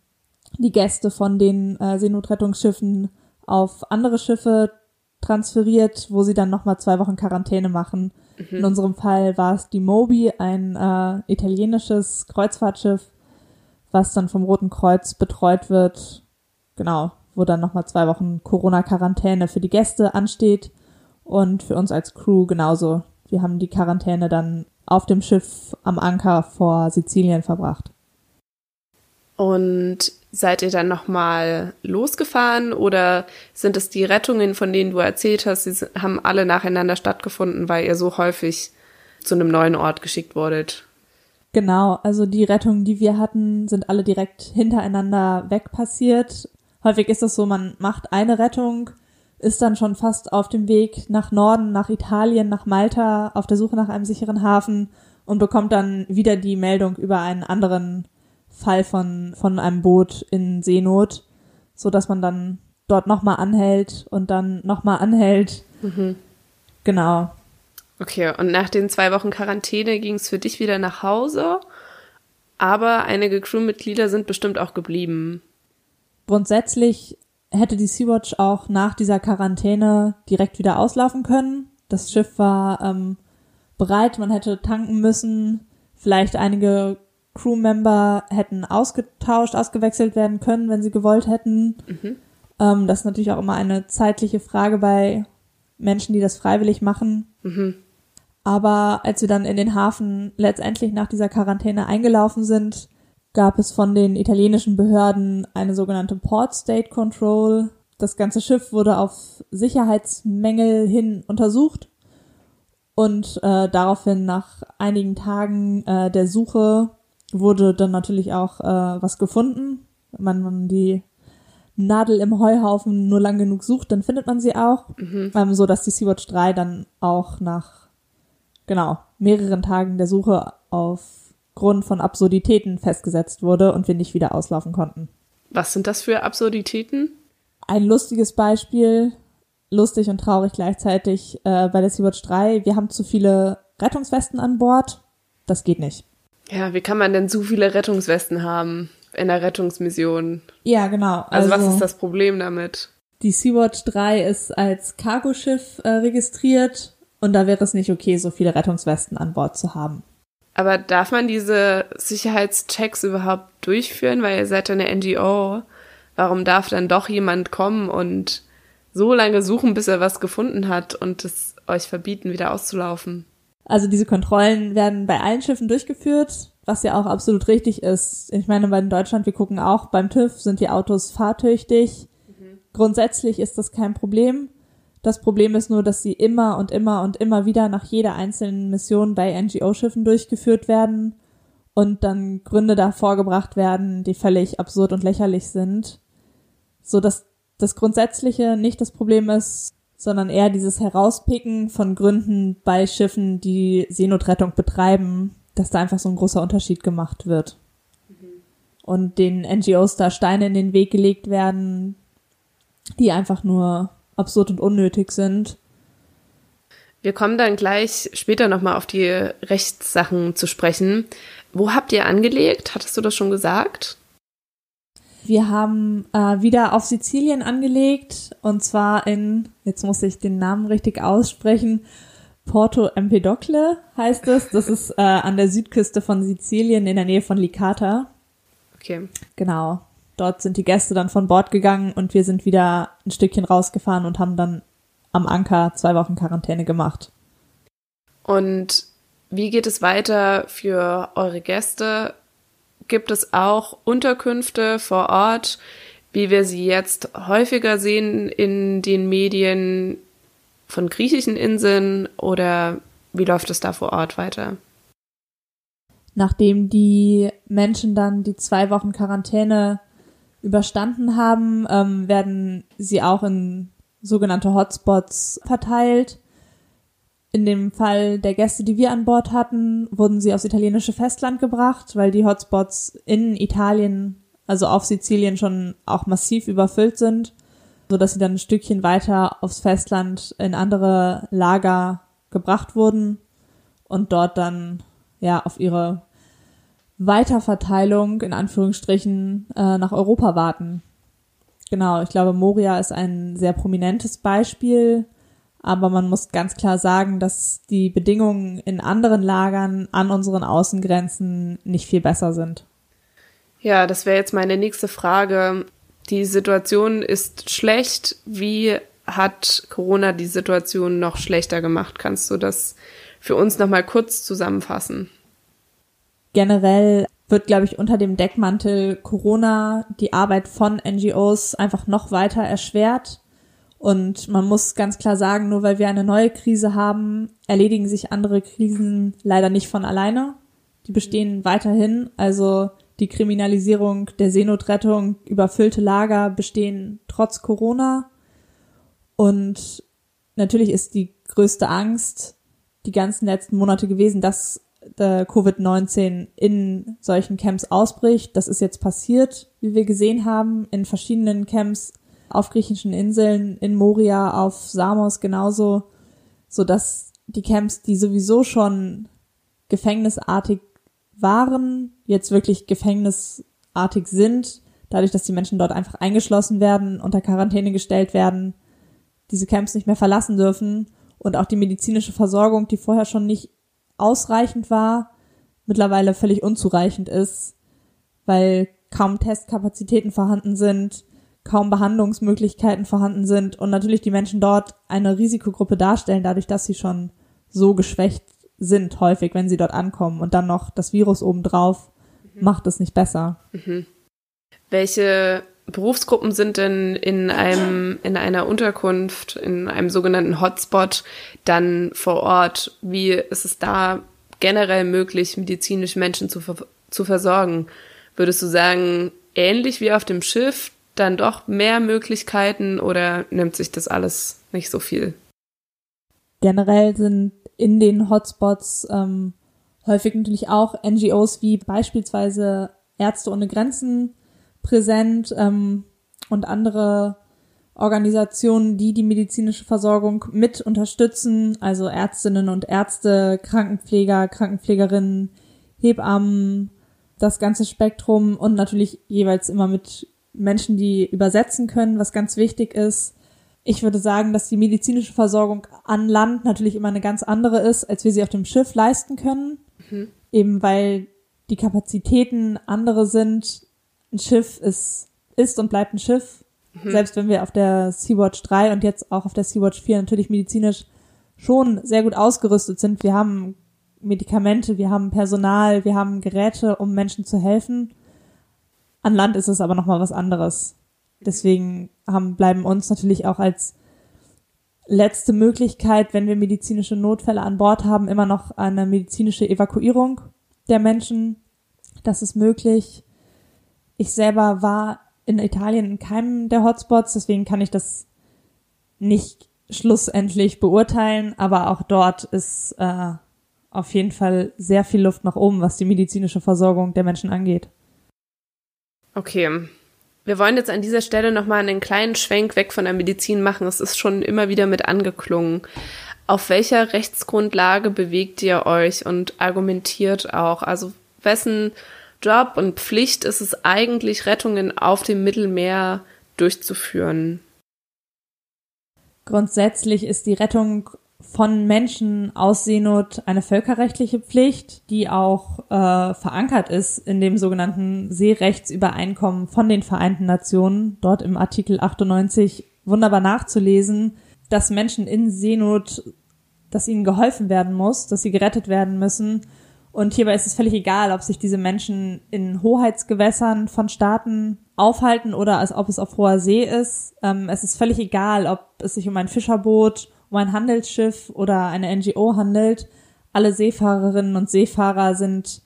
die Gäste von den äh, Seenotrettungsschiffen auf andere Schiffe transferiert, wo sie dann nochmal zwei Wochen Quarantäne machen. Mhm. In unserem Fall war es die Moby, ein äh, italienisches Kreuzfahrtschiff, was dann vom Roten Kreuz betreut wird. Genau, wo dann nochmal zwei Wochen Corona-Quarantäne für die Gäste ansteht und für uns als Crew genauso. Wir haben die Quarantäne dann auf dem Schiff am Anker vor Sizilien verbracht. Und seid ihr dann nochmal losgefahren oder sind es die Rettungen, von denen du erzählt hast, sie haben alle nacheinander stattgefunden, weil ihr so häufig zu einem neuen Ort geschickt wurdet? Genau, also die Rettungen, die wir hatten, sind alle direkt hintereinander weg passiert. Häufig ist es so, man macht eine Rettung, ist dann schon fast auf dem Weg nach Norden, nach Italien, nach Malta, auf der Suche nach einem sicheren Hafen und bekommt dann wieder die Meldung über einen anderen Fall von, von einem Boot in Seenot, so dass man dann dort nochmal anhält und dann nochmal anhält. Mhm. Genau. Okay, und nach den zwei Wochen Quarantäne ging es für dich wieder nach Hause, aber einige Crewmitglieder sind bestimmt auch geblieben. Grundsätzlich hätte die Sea-Watch auch nach dieser Quarantäne direkt wieder auslaufen können. Das Schiff war ähm, bereit, man hätte tanken müssen. Vielleicht einige Crewmember hätten ausgetauscht, ausgewechselt werden können, wenn sie gewollt hätten. Mhm. Ähm, das ist natürlich auch immer eine zeitliche Frage bei Menschen, die das freiwillig machen. Mhm. Aber als wir dann in den Hafen letztendlich nach dieser Quarantäne eingelaufen sind, gab es von den italienischen Behörden eine sogenannte Port State Control. Das ganze Schiff wurde auf Sicherheitsmängel hin untersucht und äh, daraufhin nach einigen Tagen äh, der Suche wurde dann natürlich auch äh, was gefunden. Wenn man die Nadel im Heuhaufen nur lang genug sucht, dann findet man sie auch. Mhm. Ähm, so dass die Sea-Watch 3 dann auch nach genau mehreren Tagen der Suche auf Grund von Absurditäten festgesetzt wurde und wir nicht wieder auslaufen konnten. Was sind das für Absurditäten? Ein lustiges Beispiel, lustig und traurig gleichzeitig, äh, bei der Sea-Watch 3, wir haben zu viele Rettungswesten an Bord. Das geht nicht. Ja, wie kann man denn zu viele Rettungswesten haben in der Rettungsmission? Ja, genau. Also, also was ist das Problem damit? Die Sea-Watch 3 ist als Cargoschiff äh, registriert und da wäre es nicht okay, so viele Rettungswesten an Bord zu haben. Aber darf man diese Sicherheitschecks überhaupt durchführen? Weil ihr seid ja eine NGO. Warum darf dann doch jemand kommen und so lange suchen, bis er was gefunden hat und es euch verbieten, wieder auszulaufen? Also diese Kontrollen werden bei allen Schiffen durchgeführt, was ja auch absolut richtig ist. Ich meine, bei Deutschland, wir gucken auch beim TÜV, sind die Autos fahrtüchtig. Mhm. Grundsätzlich ist das kein Problem. Das Problem ist nur, dass sie immer und immer und immer wieder nach jeder einzelnen Mission bei NGO-Schiffen durchgeführt werden und dann Gründe da vorgebracht werden, die völlig absurd und lächerlich sind, so dass das Grundsätzliche nicht das Problem ist, sondern eher dieses Herauspicken von Gründen bei Schiffen, die Seenotrettung betreiben, dass da einfach so ein großer Unterschied gemacht wird. Mhm. Und den NGOs da Steine in den Weg gelegt werden, die einfach nur absurd und unnötig sind. Wir kommen dann gleich später nochmal auf die Rechtssachen zu sprechen. Wo habt ihr angelegt? Hattest du das schon gesagt? Wir haben äh, wieder auf Sizilien angelegt und zwar in, jetzt muss ich den Namen richtig aussprechen, Porto Empedocle heißt es. Das ist äh, an der Südküste von Sizilien in der Nähe von Licata. Okay. Genau. Dort sind die Gäste dann von Bord gegangen und wir sind wieder ein Stückchen rausgefahren und haben dann am Anker zwei Wochen Quarantäne gemacht. Und wie geht es weiter für eure Gäste? Gibt es auch Unterkünfte vor Ort, wie wir sie jetzt häufiger sehen in den Medien von griechischen Inseln? Oder wie läuft es da vor Ort weiter? Nachdem die Menschen dann die zwei Wochen Quarantäne überstanden haben, ähm, werden sie auch in sogenannte Hotspots verteilt. In dem Fall der Gäste, die wir an Bord hatten, wurden sie aufs italienische Festland gebracht, weil die Hotspots in Italien, also auf Sizilien, schon auch massiv überfüllt sind, so dass sie dann ein Stückchen weiter aufs Festland in andere Lager gebracht wurden und dort dann ja auf ihre Weiterverteilung in Anführungsstrichen äh, nach Europa warten. Genau, ich glaube, Moria ist ein sehr prominentes Beispiel, aber man muss ganz klar sagen, dass die Bedingungen in anderen Lagern an unseren Außengrenzen nicht viel besser sind. Ja, das wäre jetzt meine nächste Frage. Die Situation ist schlecht. Wie hat Corona die Situation noch schlechter gemacht? Kannst du das für uns nochmal kurz zusammenfassen? generell wird, glaube ich, unter dem Deckmantel Corona die Arbeit von NGOs einfach noch weiter erschwert. Und man muss ganz klar sagen, nur weil wir eine neue Krise haben, erledigen sich andere Krisen leider nicht von alleine. Die bestehen weiterhin. Also die Kriminalisierung der Seenotrettung, überfüllte Lager bestehen trotz Corona. Und natürlich ist die größte Angst die ganzen letzten Monate gewesen, dass äh, Covid-19 in solchen Camps ausbricht. Das ist jetzt passiert, wie wir gesehen haben, in verschiedenen Camps auf griechischen Inseln, in Moria, auf Samos genauso, so dass die Camps, die sowieso schon gefängnisartig waren, jetzt wirklich gefängnisartig sind, dadurch, dass die Menschen dort einfach eingeschlossen werden, unter Quarantäne gestellt werden, diese Camps nicht mehr verlassen dürfen und auch die medizinische Versorgung, die vorher schon nicht ausreichend war, mittlerweile völlig unzureichend ist, weil kaum Testkapazitäten vorhanden sind, kaum Behandlungsmöglichkeiten vorhanden sind und natürlich die Menschen dort eine Risikogruppe darstellen, dadurch, dass sie schon so geschwächt sind, häufig, wenn sie dort ankommen und dann noch das Virus obendrauf, mhm. macht es nicht besser. Mhm. Welche Berufsgruppen sind denn in einem, in einer Unterkunft, in einem sogenannten Hotspot dann vor Ort? Wie ist es da generell möglich, medizinisch Menschen zu, zu versorgen? Würdest du sagen, ähnlich wie auf dem Schiff, dann doch mehr Möglichkeiten oder nimmt sich das alles nicht so viel? Generell sind in den Hotspots ähm, häufig natürlich auch NGOs wie beispielsweise Ärzte ohne Grenzen präsent ähm, und andere Organisationen, die die medizinische Versorgung mit unterstützen, also Ärztinnen und Ärzte, Krankenpfleger, Krankenpflegerinnen, Hebammen, das ganze Spektrum und natürlich jeweils immer mit Menschen, die übersetzen können, was ganz wichtig ist. Ich würde sagen, dass die medizinische Versorgung an Land natürlich immer eine ganz andere ist, als wir sie auf dem Schiff leisten können, mhm. eben weil die Kapazitäten andere sind, ein Schiff ist, ist und bleibt ein Schiff. Mhm. Selbst wenn wir auf der Sea-Watch 3 und jetzt auch auf der Sea-Watch 4 natürlich medizinisch schon sehr gut ausgerüstet sind. Wir haben Medikamente, wir haben Personal, wir haben Geräte, um Menschen zu helfen. An Land ist es aber nochmal was anderes. Deswegen haben, bleiben uns natürlich auch als letzte Möglichkeit, wenn wir medizinische Notfälle an Bord haben, immer noch eine medizinische Evakuierung der Menschen. Das ist möglich. Ich selber war in Italien in keinem der Hotspots, deswegen kann ich das nicht schlussendlich beurteilen, aber auch dort ist äh, auf jeden Fall sehr viel Luft nach oben, was die medizinische Versorgung der Menschen angeht. Okay. Wir wollen jetzt an dieser Stelle nochmal einen kleinen Schwenk weg von der Medizin machen. Es ist schon immer wieder mit angeklungen. Auf welcher Rechtsgrundlage bewegt ihr euch und argumentiert auch? Also wessen Job und Pflicht ist es eigentlich, Rettungen auf dem Mittelmeer durchzuführen. Grundsätzlich ist die Rettung von Menschen aus Seenot eine völkerrechtliche Pflicht, die auch äh, verankert ist in dem sogenannten Seerechtsübereinkommen von den Vereinten Nationen, dort im Artikel 98 wunderbar nachzulesen, dass Menschen in Seenot, dass ihnen geholfen werden muss, dass sie gerettet werden müssen und hierbei ist es völlig egal, ob sich diese Menschen in Hoheitsgewässern von Staaten aufhalten oder als ob es auf hoher See ist. Ähm, es ist völlig egal, ob es sich um ein Fischerboot, um ein Handelsschiff oder eine NGO handelt. alle Seefahrerinnen und Seefahrer sind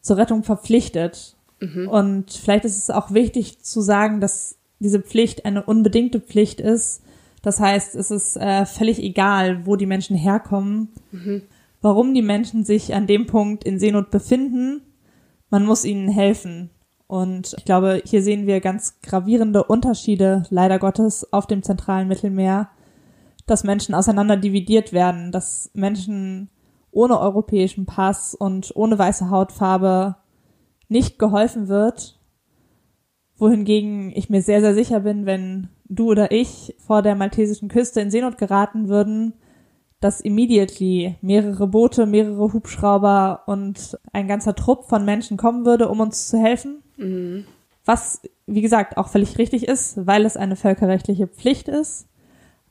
zur Rettung verpflichtet. Mhm. Und vielleicht ist es auch wichtig zu sagen, dass diese Pflicht eine unbedingte Pflicht ist. Das heißt, es ist äh, völlig egal, wo die Menschen herkommen, mhm. warum die Menschen sich an dem Punkt in Seenot befinden. Man muss ihnen helfen. Und ich glaube, hier sehen wir ganz gravierende Unterschiede, leider Gottes, auf dem zentralen Mittelmeer, dass Menschen auseinander dividiert werden, dass Menschen ohne europäischen Pass und ohne weiße Hautfarbe nicht geholfen wird, wohingegen ich mir sehr, sehr sicher bin, wenn du oder ich vor der maltesischen Küste in Seenot geraten würden, dass immediately mehrere Boote, mehrere Hubschrauber und ein ganzer Trupp von Menschen kommen würde, um uns zu helfen. Mhm. Was, wie gesagt, auch völlig richtig ist, weil es eine völkerrechtliche Pflicht ist.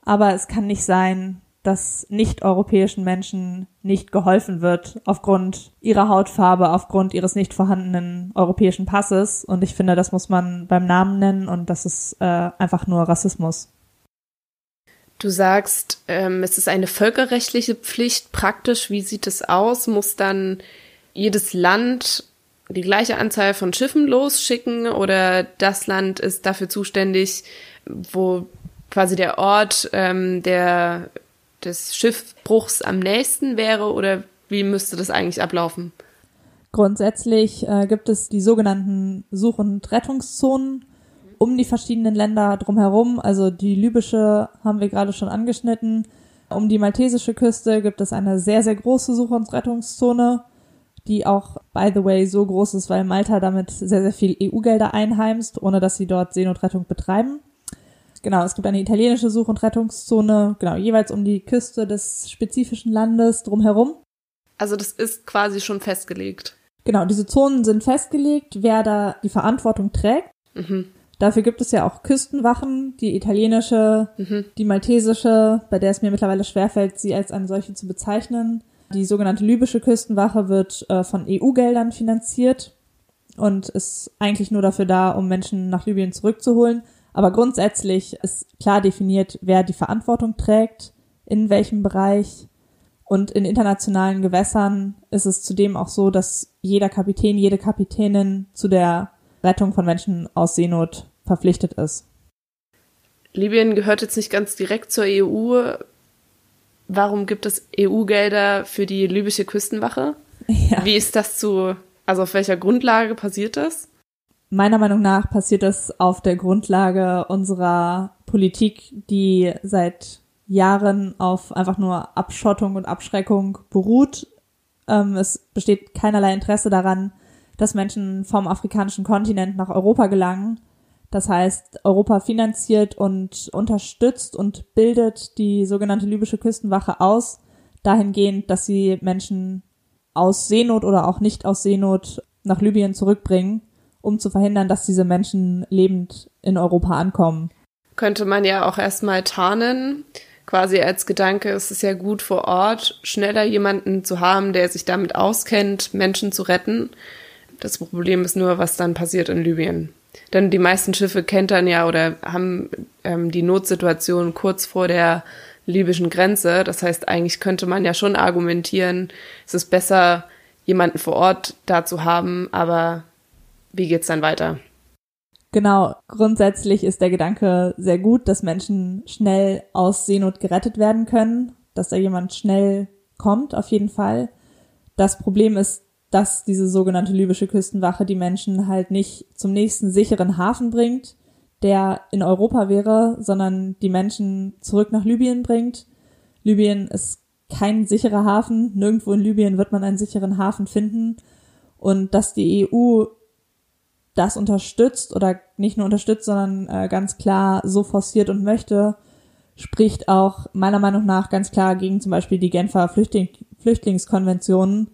Aber es kann nicht sein, dass nicht-europäischen Menschen nicht geholfen wird aufgrund ihrer Hautfarbe, aufgrund ihres nicht vorhandenen europäischen Passes. Und ich finde, das muss man beim Namen nennen und das ist äh, einfach nur Rassismus. Du sagst, ähm, es ist eine völkerrechtliche Pflicht. Praktisch, wie sieht es aus? Muss dann jedes Land die gleiche Anzahl von Schiffen losschicken oder das Land ist dafür zuständig, wo quasi der Ort ähm, der, des Schiffbruchs am nächsten wäre oder wie müsste das eigentlich ablaufen? Grundsätzlich äh, gibt es die sogenannten Such- und Rettungszonen um die verschiedenen Länder drumherum. Also die libysche haben wir gerade schon angeschnitten. Um die maltesische Küste gibt es eine sehr, sehr große Such- und Rettungszone, die auch, by the way, so groß ist, weil Malta damit sehr, sehr viel EU-Gelder einheimst, ohne dass sie dort Seenotrettung betreiben. Genau, es gibt eine italienische Such- und Rettungszone, genau, jeweils um die Küste des spezifischen Landes drumherum. Also das ist quasi schon festgelegt. Genau, diese Zonen sind festgelegt, wer da die Verantwortung trägt. Mhm. Dafür gibt es ja auch Küstenwachen, die italienische, mhm. die maltesische, bei der es mir mittlerweile schwerfällt, sie als eine solche zu bezeichnen. Die sogenannte libysche Küstenwache wird äh, von EU-Geldern finanziert und ist eigentlich nur dafür da, um Menschen nach Libyen zurückzuholen. Aber grundsätzlich ist klar definiert, wer die Verantwortung trägt, in welchem Bereich. Und in internationalen Gewässern ist es zudem auch so, dass jeder Kapitän, jede Kapitänin zu der Rettung von Menschen aus Seenot verpflichtet ist. Libyen gehört jetzt nicht ganz direkt zur EU. Warum gibt es EU-Gelder für die libysche Küstenwache? Ja. Wie ist das zu, also auf welcher Grundlage passiert das? Meiner Meinung nach passiert das auf der Grundlage unserer Politik, die seit Jahren auf einfach nur Abschottung und Abschreckung beruht. Ähm, es besteht keinerlei Interesse daran, dass Menschen vom afrikanischen Kontinent nach Europa gelangen das heißt, Europa finanziert und unterstützt und bildet die sogenannte libysche Küstenwache aus, dahingehend, dass sie Menschen aus Seenot oder auch nicht aus Seenot nach Libyen zurückbringen, um zu verhindern, dass diese Menschen lebend in Europa ankommen. Könnte man ja auch erstmal tarnen. Quasi als Gedanke ist es ja gut vor Ort, schneller jemanden zu haben, der sich damit auskennt, Menschen zu retten. Das Problem ist nur, was dann passiert in Libyen. Denn die meisten Schiffe kentern ja oder haben ähm, die Notsituation kurz vor der libyschen Grenze. Das heißt, eigentlich könnte man ja schon argumentieren, es ist besser, jemanden vor Ort da zu haben, aber wie geht's dann weiter? Genau, grundsätzlich ist der Gedanke sehr gut, dass Menschen schnell aus Seenot gerettet werden können, dass da jemand schnell kommt, auf jeden Fall. Das Problem ist dass diese sogenannte libysche Küstenwache die Menschen halt nicht zum nächsten sicheren Hafen bringt, der in Europa wäre, sondern die Menschen zurück nach Libyen bringt. Libyen ist kein sicherer Hafen. Nirgendwo in Libyen wird man einen sicheren Hafen finden. Und dass die EU das unterstützt oder nicht nur unterstützt, sondern äh, ganz klar so forciert und möchte, spricht auch meiner Meinung nach ganz klar gegen zum Beispiel die Genfer Flüchtling Flüchtlingskonventionen,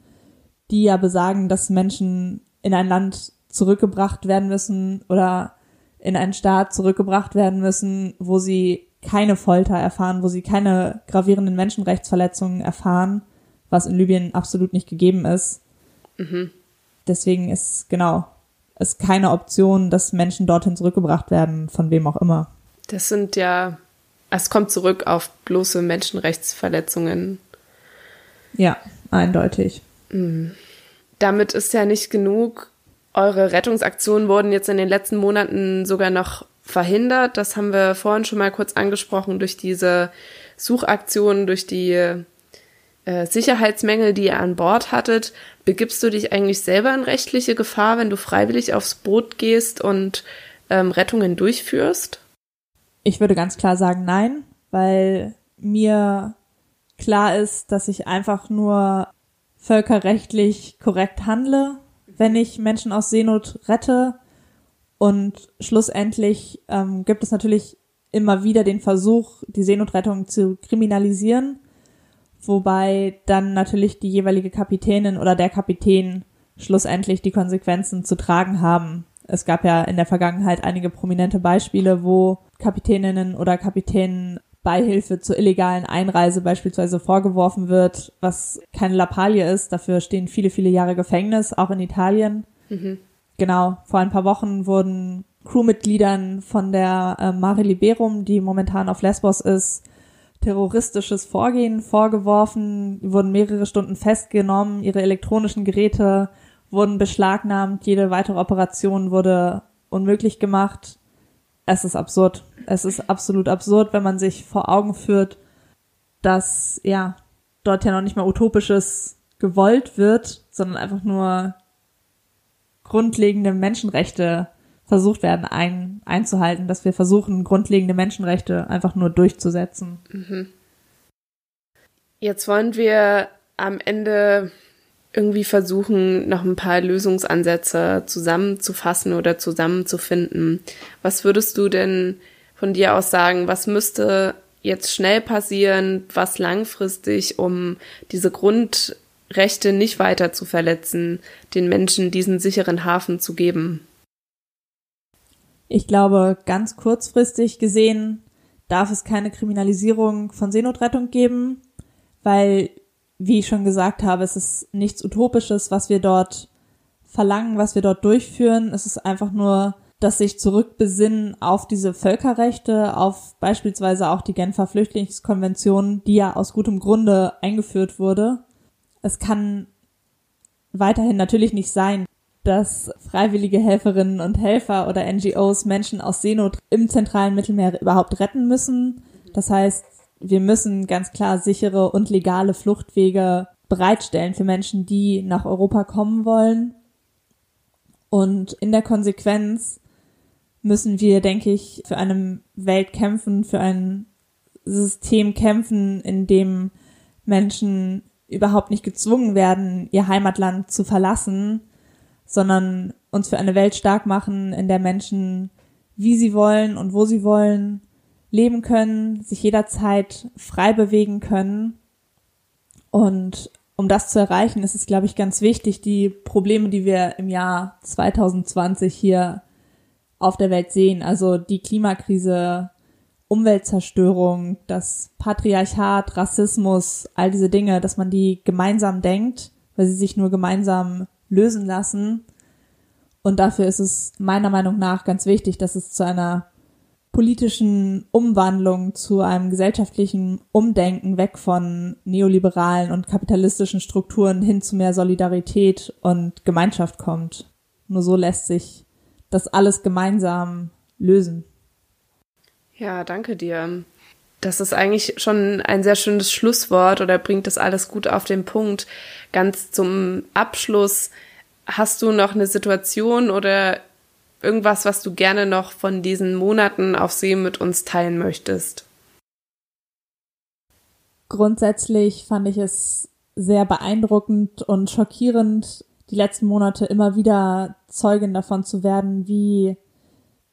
die ja besagen, dass Menschen in ein Land zurückgebracht werden müssen oder in einen Staat zurückgebracht werden müssen, wo sie keine Folter erfahren, wo sie keine gravierenden Menschenrechtsverletzungen erfahren, was in Libyen absolut nicht gegeben ist. Mhm. Deswegen ist genau ist keine Option, dass Menschen dorthin zurückgebracht werden, von wem auch immer. Das sind ja, es kommt zurück auf bloße Menschenrechtsverletzungen. Ja, eindeutig. Mhm. Damit ist ja nicht genug. Eure Rettungsaktionen wurden jetzt in den letzten Monaten sogar noch verhindert. Das haben wir vorhin schon mal kurz angesprochen durch diese Suchaktionen, durch die äh, Sicherheitsmängel, die ihr an Bord hattet. Begibst du dich eigentlich selber in rechtliche Gefahr, wenn du freiwillig aufs Boot gehst und ähm, Rettungen durchführst? Ich würde ganz klar sagen nein, weil mir klar ist, dass ich einfach nur völkerrechtlich korrekt handle, wenn ich Menschen aus Seenot rette. Und schlussendlich ähm, gibt es natürlich immer wieder den Versuch, die Seenotrettung zu kriminalisieren, wobei dann natürlich die jeweilige Kapitänin oder der Kapitän schlussendlich die Konsequenzen zu tragen haben. Es gab ja in der Vergangenheit einige prominente Beispiele, wo Kapitäninnen oder Kapitänen Beihilfe zur illegalen Einreise beispielsweise vorgeworfen wird, was keine Lappalie ist. Dafür stehen viele, viele Jahre Gefängnis, auch in Italien. Mhm. Genau, vor ein paar Wochen wurden Crewmitgliedern von der äh, Mare Liberum, die momentan auf Lesbos ist, terroristisches Vorgehen vorgeworfen, wurden mehrere Stunden festgenommen, ihre elektronischen Geräte wurden beschlagnahmt, jede weitere Operation wurde unmöglich gemacht. Es ist absurd. Es ist absolut absurd, wenn man sich vor Augen führt, dass ja dort ja noch nicht mal utopisches gewollt wird, sondern einfach nur grundlegende Menschenrechte versucht werden ein, einzuhalten, dass wir versuchen, grundlegende Menschenrechte einfach nur durchzusetzen. Mhm. Jetzt wollen wir am Ende irgendwie versuchen, noch ein paar Lösungsansätze zusammenzufassen oder zusammenzufinden. Was würdest du denn von dir aus sagen, was müsste jetzt schnell passieren, was langfristig, um diese Grundrechte nicht weiter zu verletzen, den Menschen diesen sicheren Hafen zu geben? Ich glaube, ganz kurzfristig gesehen darf es keine Kriminalisierung von Seenotrettung geben, weil, wie ich schon gesagt habe, es ist nichts Utopisches, was wir dort verlangen, was wir dort durchführen. Es ist einfach nur, dass sich zurückbesinnen auf diese Völkerrechte, auf beispielsweise auch die Genfer Flüchtlingskonvention, die ja aus gutem Grunde eingeführt wurde. Es kann weiterhin natürlich nicht sein, dass freiwillige Helferinnen und Helfer oder NGOs Menschen aus Seenot im zentralen Mittelmeer überhaupt retten müssen. Das heißt, wir müssen ganz klar sichere und legale Fluchtwege bereitstellen für Menschen, die nach Europa kommen wollen. Und in der Konsequenz müssen wir, denke ich, für eine Welt kämpfen, für ein System kämpfen, in dem Menschen überhaupt nicht gezwungen werden, ihr Heimatland zu verlassen, sondern uns für eine Welt stark machen, in der Menschen, wie sie wollen und wo sie wollen, leben können, sich jederzeit frei bewegen können. Und um das zu erreichen, ist es, glaube ich, ganz wichtig, die Probleme, die wir im Jahr 2020 hier auf der Welt sehen, also die Klimakrise, Umweltzerstörung, das Patriarchat, Rassismus, all diese Dinge, dass man die gemeinsam denkt, weil sie sich nur gemeinsam lösen lassen. Und dafür ist es meiner Meinung nach ganz wichtig, dass es zu einer politischen Umwandlung, zu einem gesellschaftlichen Umdenken weg von neoliberalen und kapitalistischen Strukturen hin zu mehr Solidarität und Gemeinschaft kommt. Nur so lässt sich das alles gemeinsam lösen. Ja, danke dir. Das ist eigentlich schon ein sehr schönes Schlusswort oder bringt das alles gut auf den Punkt. Ganz zum Abschluss, hast du noch eine Situation oder irgendwas, was du gerne noch von diesen Monaten auf See mit uns teilen möchtest? Grundsätzlich fand ich es sehr beeindruckend und schockierend, die letzten Monate immer wieder Zeugin davon zu werden, wie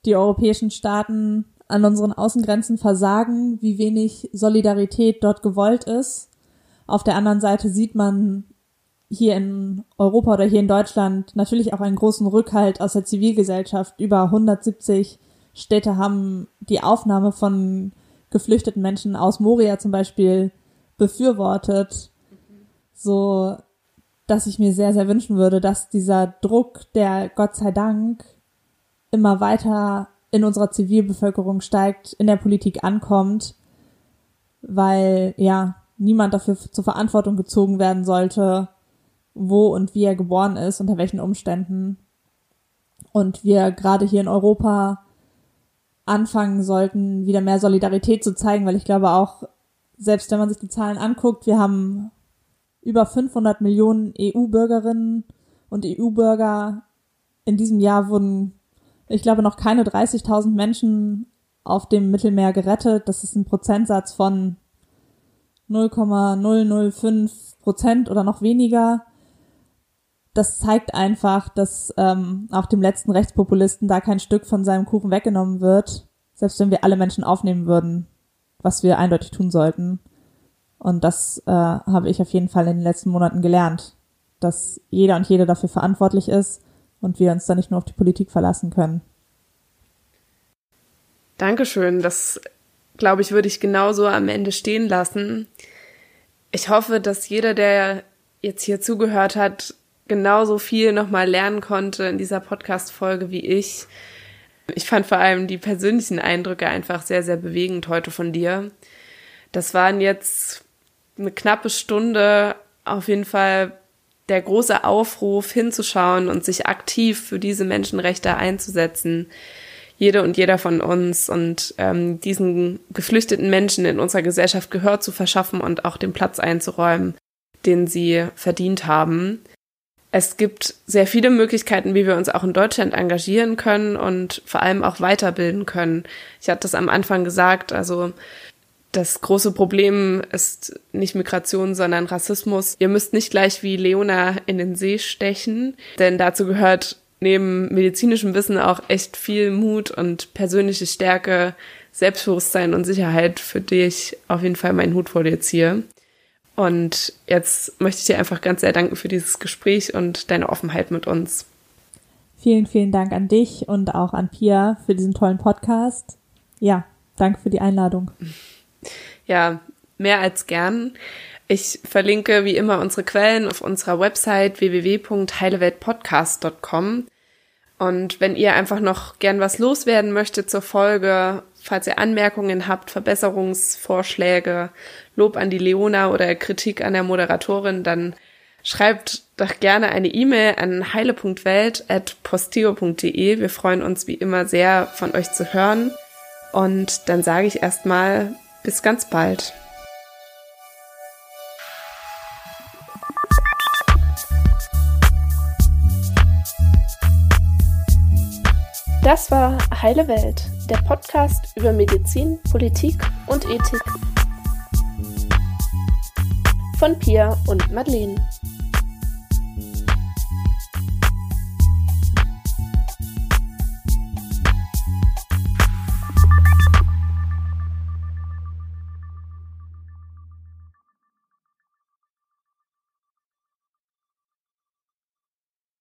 die europäischen Staaten an unseren Außengrenzen versagen, wie wenig Solidarität dort gewollt ist. Auf der anderen Seite sieht man hier in Europa oder hier in Deutschland natürlich auch einen großen Rückhalt aus der Zivilgesellschaft. Über 170 Städte haben die Aufnahme von geflüchteten Menschen aus Moria zum Beispiel befürwortet. So, dass ich mir sehr, sehr wünschen würde, dass dieser Druck, der Gott sei Dank immer weiter in unserer Zivilbevölkerung steigt, in der Politik ankommt, weil ja, niemand dafür zur Verantwortung gezogen werden sollte, wo und wie er geboren ist, unter welchen Umständen. Und wir gerade hier in Europa anfangen sollten, wieder mehr Solidarität zu zeigen, weil ich glaube auch, selbst wenn man sich die Zahlen anguckt, wir haben über 500 Millionen EU-Bürgerinnen und EU-Bürger. In diesem Jahr wurden, ich glaube, noch keine 30.000 Menschen auf dem Mittelmeer gerettet. Das ist ein Prozentsatz von 0,005 Prozent oder noch weniger. Das zeigt einfach, dass ähm, auch dem letzten Rechtspopulisten da kein Stück von seinem Kuchen weggenommen wird, selbst wenn wir alle Menschen aufnehmen würden, was wir eindeutig tun sollten. Und das äh, habe ich auf jeden Fall in den letzten Monaten gelernt, dass jeder und jede dafür verantwortlich ist und wir uns da nicht nur auf die Politik verlassen können. Dankeschön. Das, glaube ich, würde ich genauso am Ende stehen lassen. Ich hoffe, dass jeder, der jetzt hier zugehört hat, genauso viel nochmal lernen konnte in dieser Podcast-Folge wie ich. Ich fand vor allem die persönlichen Eindrücke einfach sehr, sehr bewegend heute von dir. Das waren jetzt eine knappe Stunde auf jeden Fall der große Aufruf hinzuschauen und sich aktiv für diese Menschenrechte einzusetzen jede und jeder von uns und ähm, diesen geflüchteten Menschen in unserer Gesellschaft Gehör zu verschaffen und auch den Platz einzuräumen, den sie verdient haben. Es gibt sehr viele Möglichkeiten, wie wir uns auch in Deutschland engagieren können und vor allem auch weiterbilden können. Ich hatte das am Anfang gesagt, also das große Problem ist nicht Migration, sondern Rassismus. Ihr müsst nicht gleich wie Leona in den See stechen, denn dazu gehört neben medizinischem Wissen auch echt viel Mut und persönliche Stärke, Selbstbewusstsein und Sicherheit, für die ich auf jeden Fall meinen Hut vor dir ziehe. Und jetzt möchte ich dir einfach ganz sehr danken für dieses Gespräch und deine Offenheit mit uns. Vielen, vielen Dank an dich und auch an Pia für diesen tollen Podcast. Ja, danke für die Einladung. Ja, mehr als gern. Ich verlinke wie immer unsere Quellen auf unserer Website www.heileweltpodcast.com. Und wenn ihr einfach noch gern was loswerden möchtet zur Folge, falls ihr Anmerkungen habt, Verbesserungsvorschläge, Lob an die Leona oder Kritik an der Moderatorin, dann schreibt doch gerne eine E-Mail an heile.welt.posteo.de. Wir freuen uns wie immer sehr, von euch zu hören. Und dann sage ich erstmal bis ganz bald. Das war Heile Welt, der Podcast über Medizin, Politik und Ethik. Von Pia und Madeleine.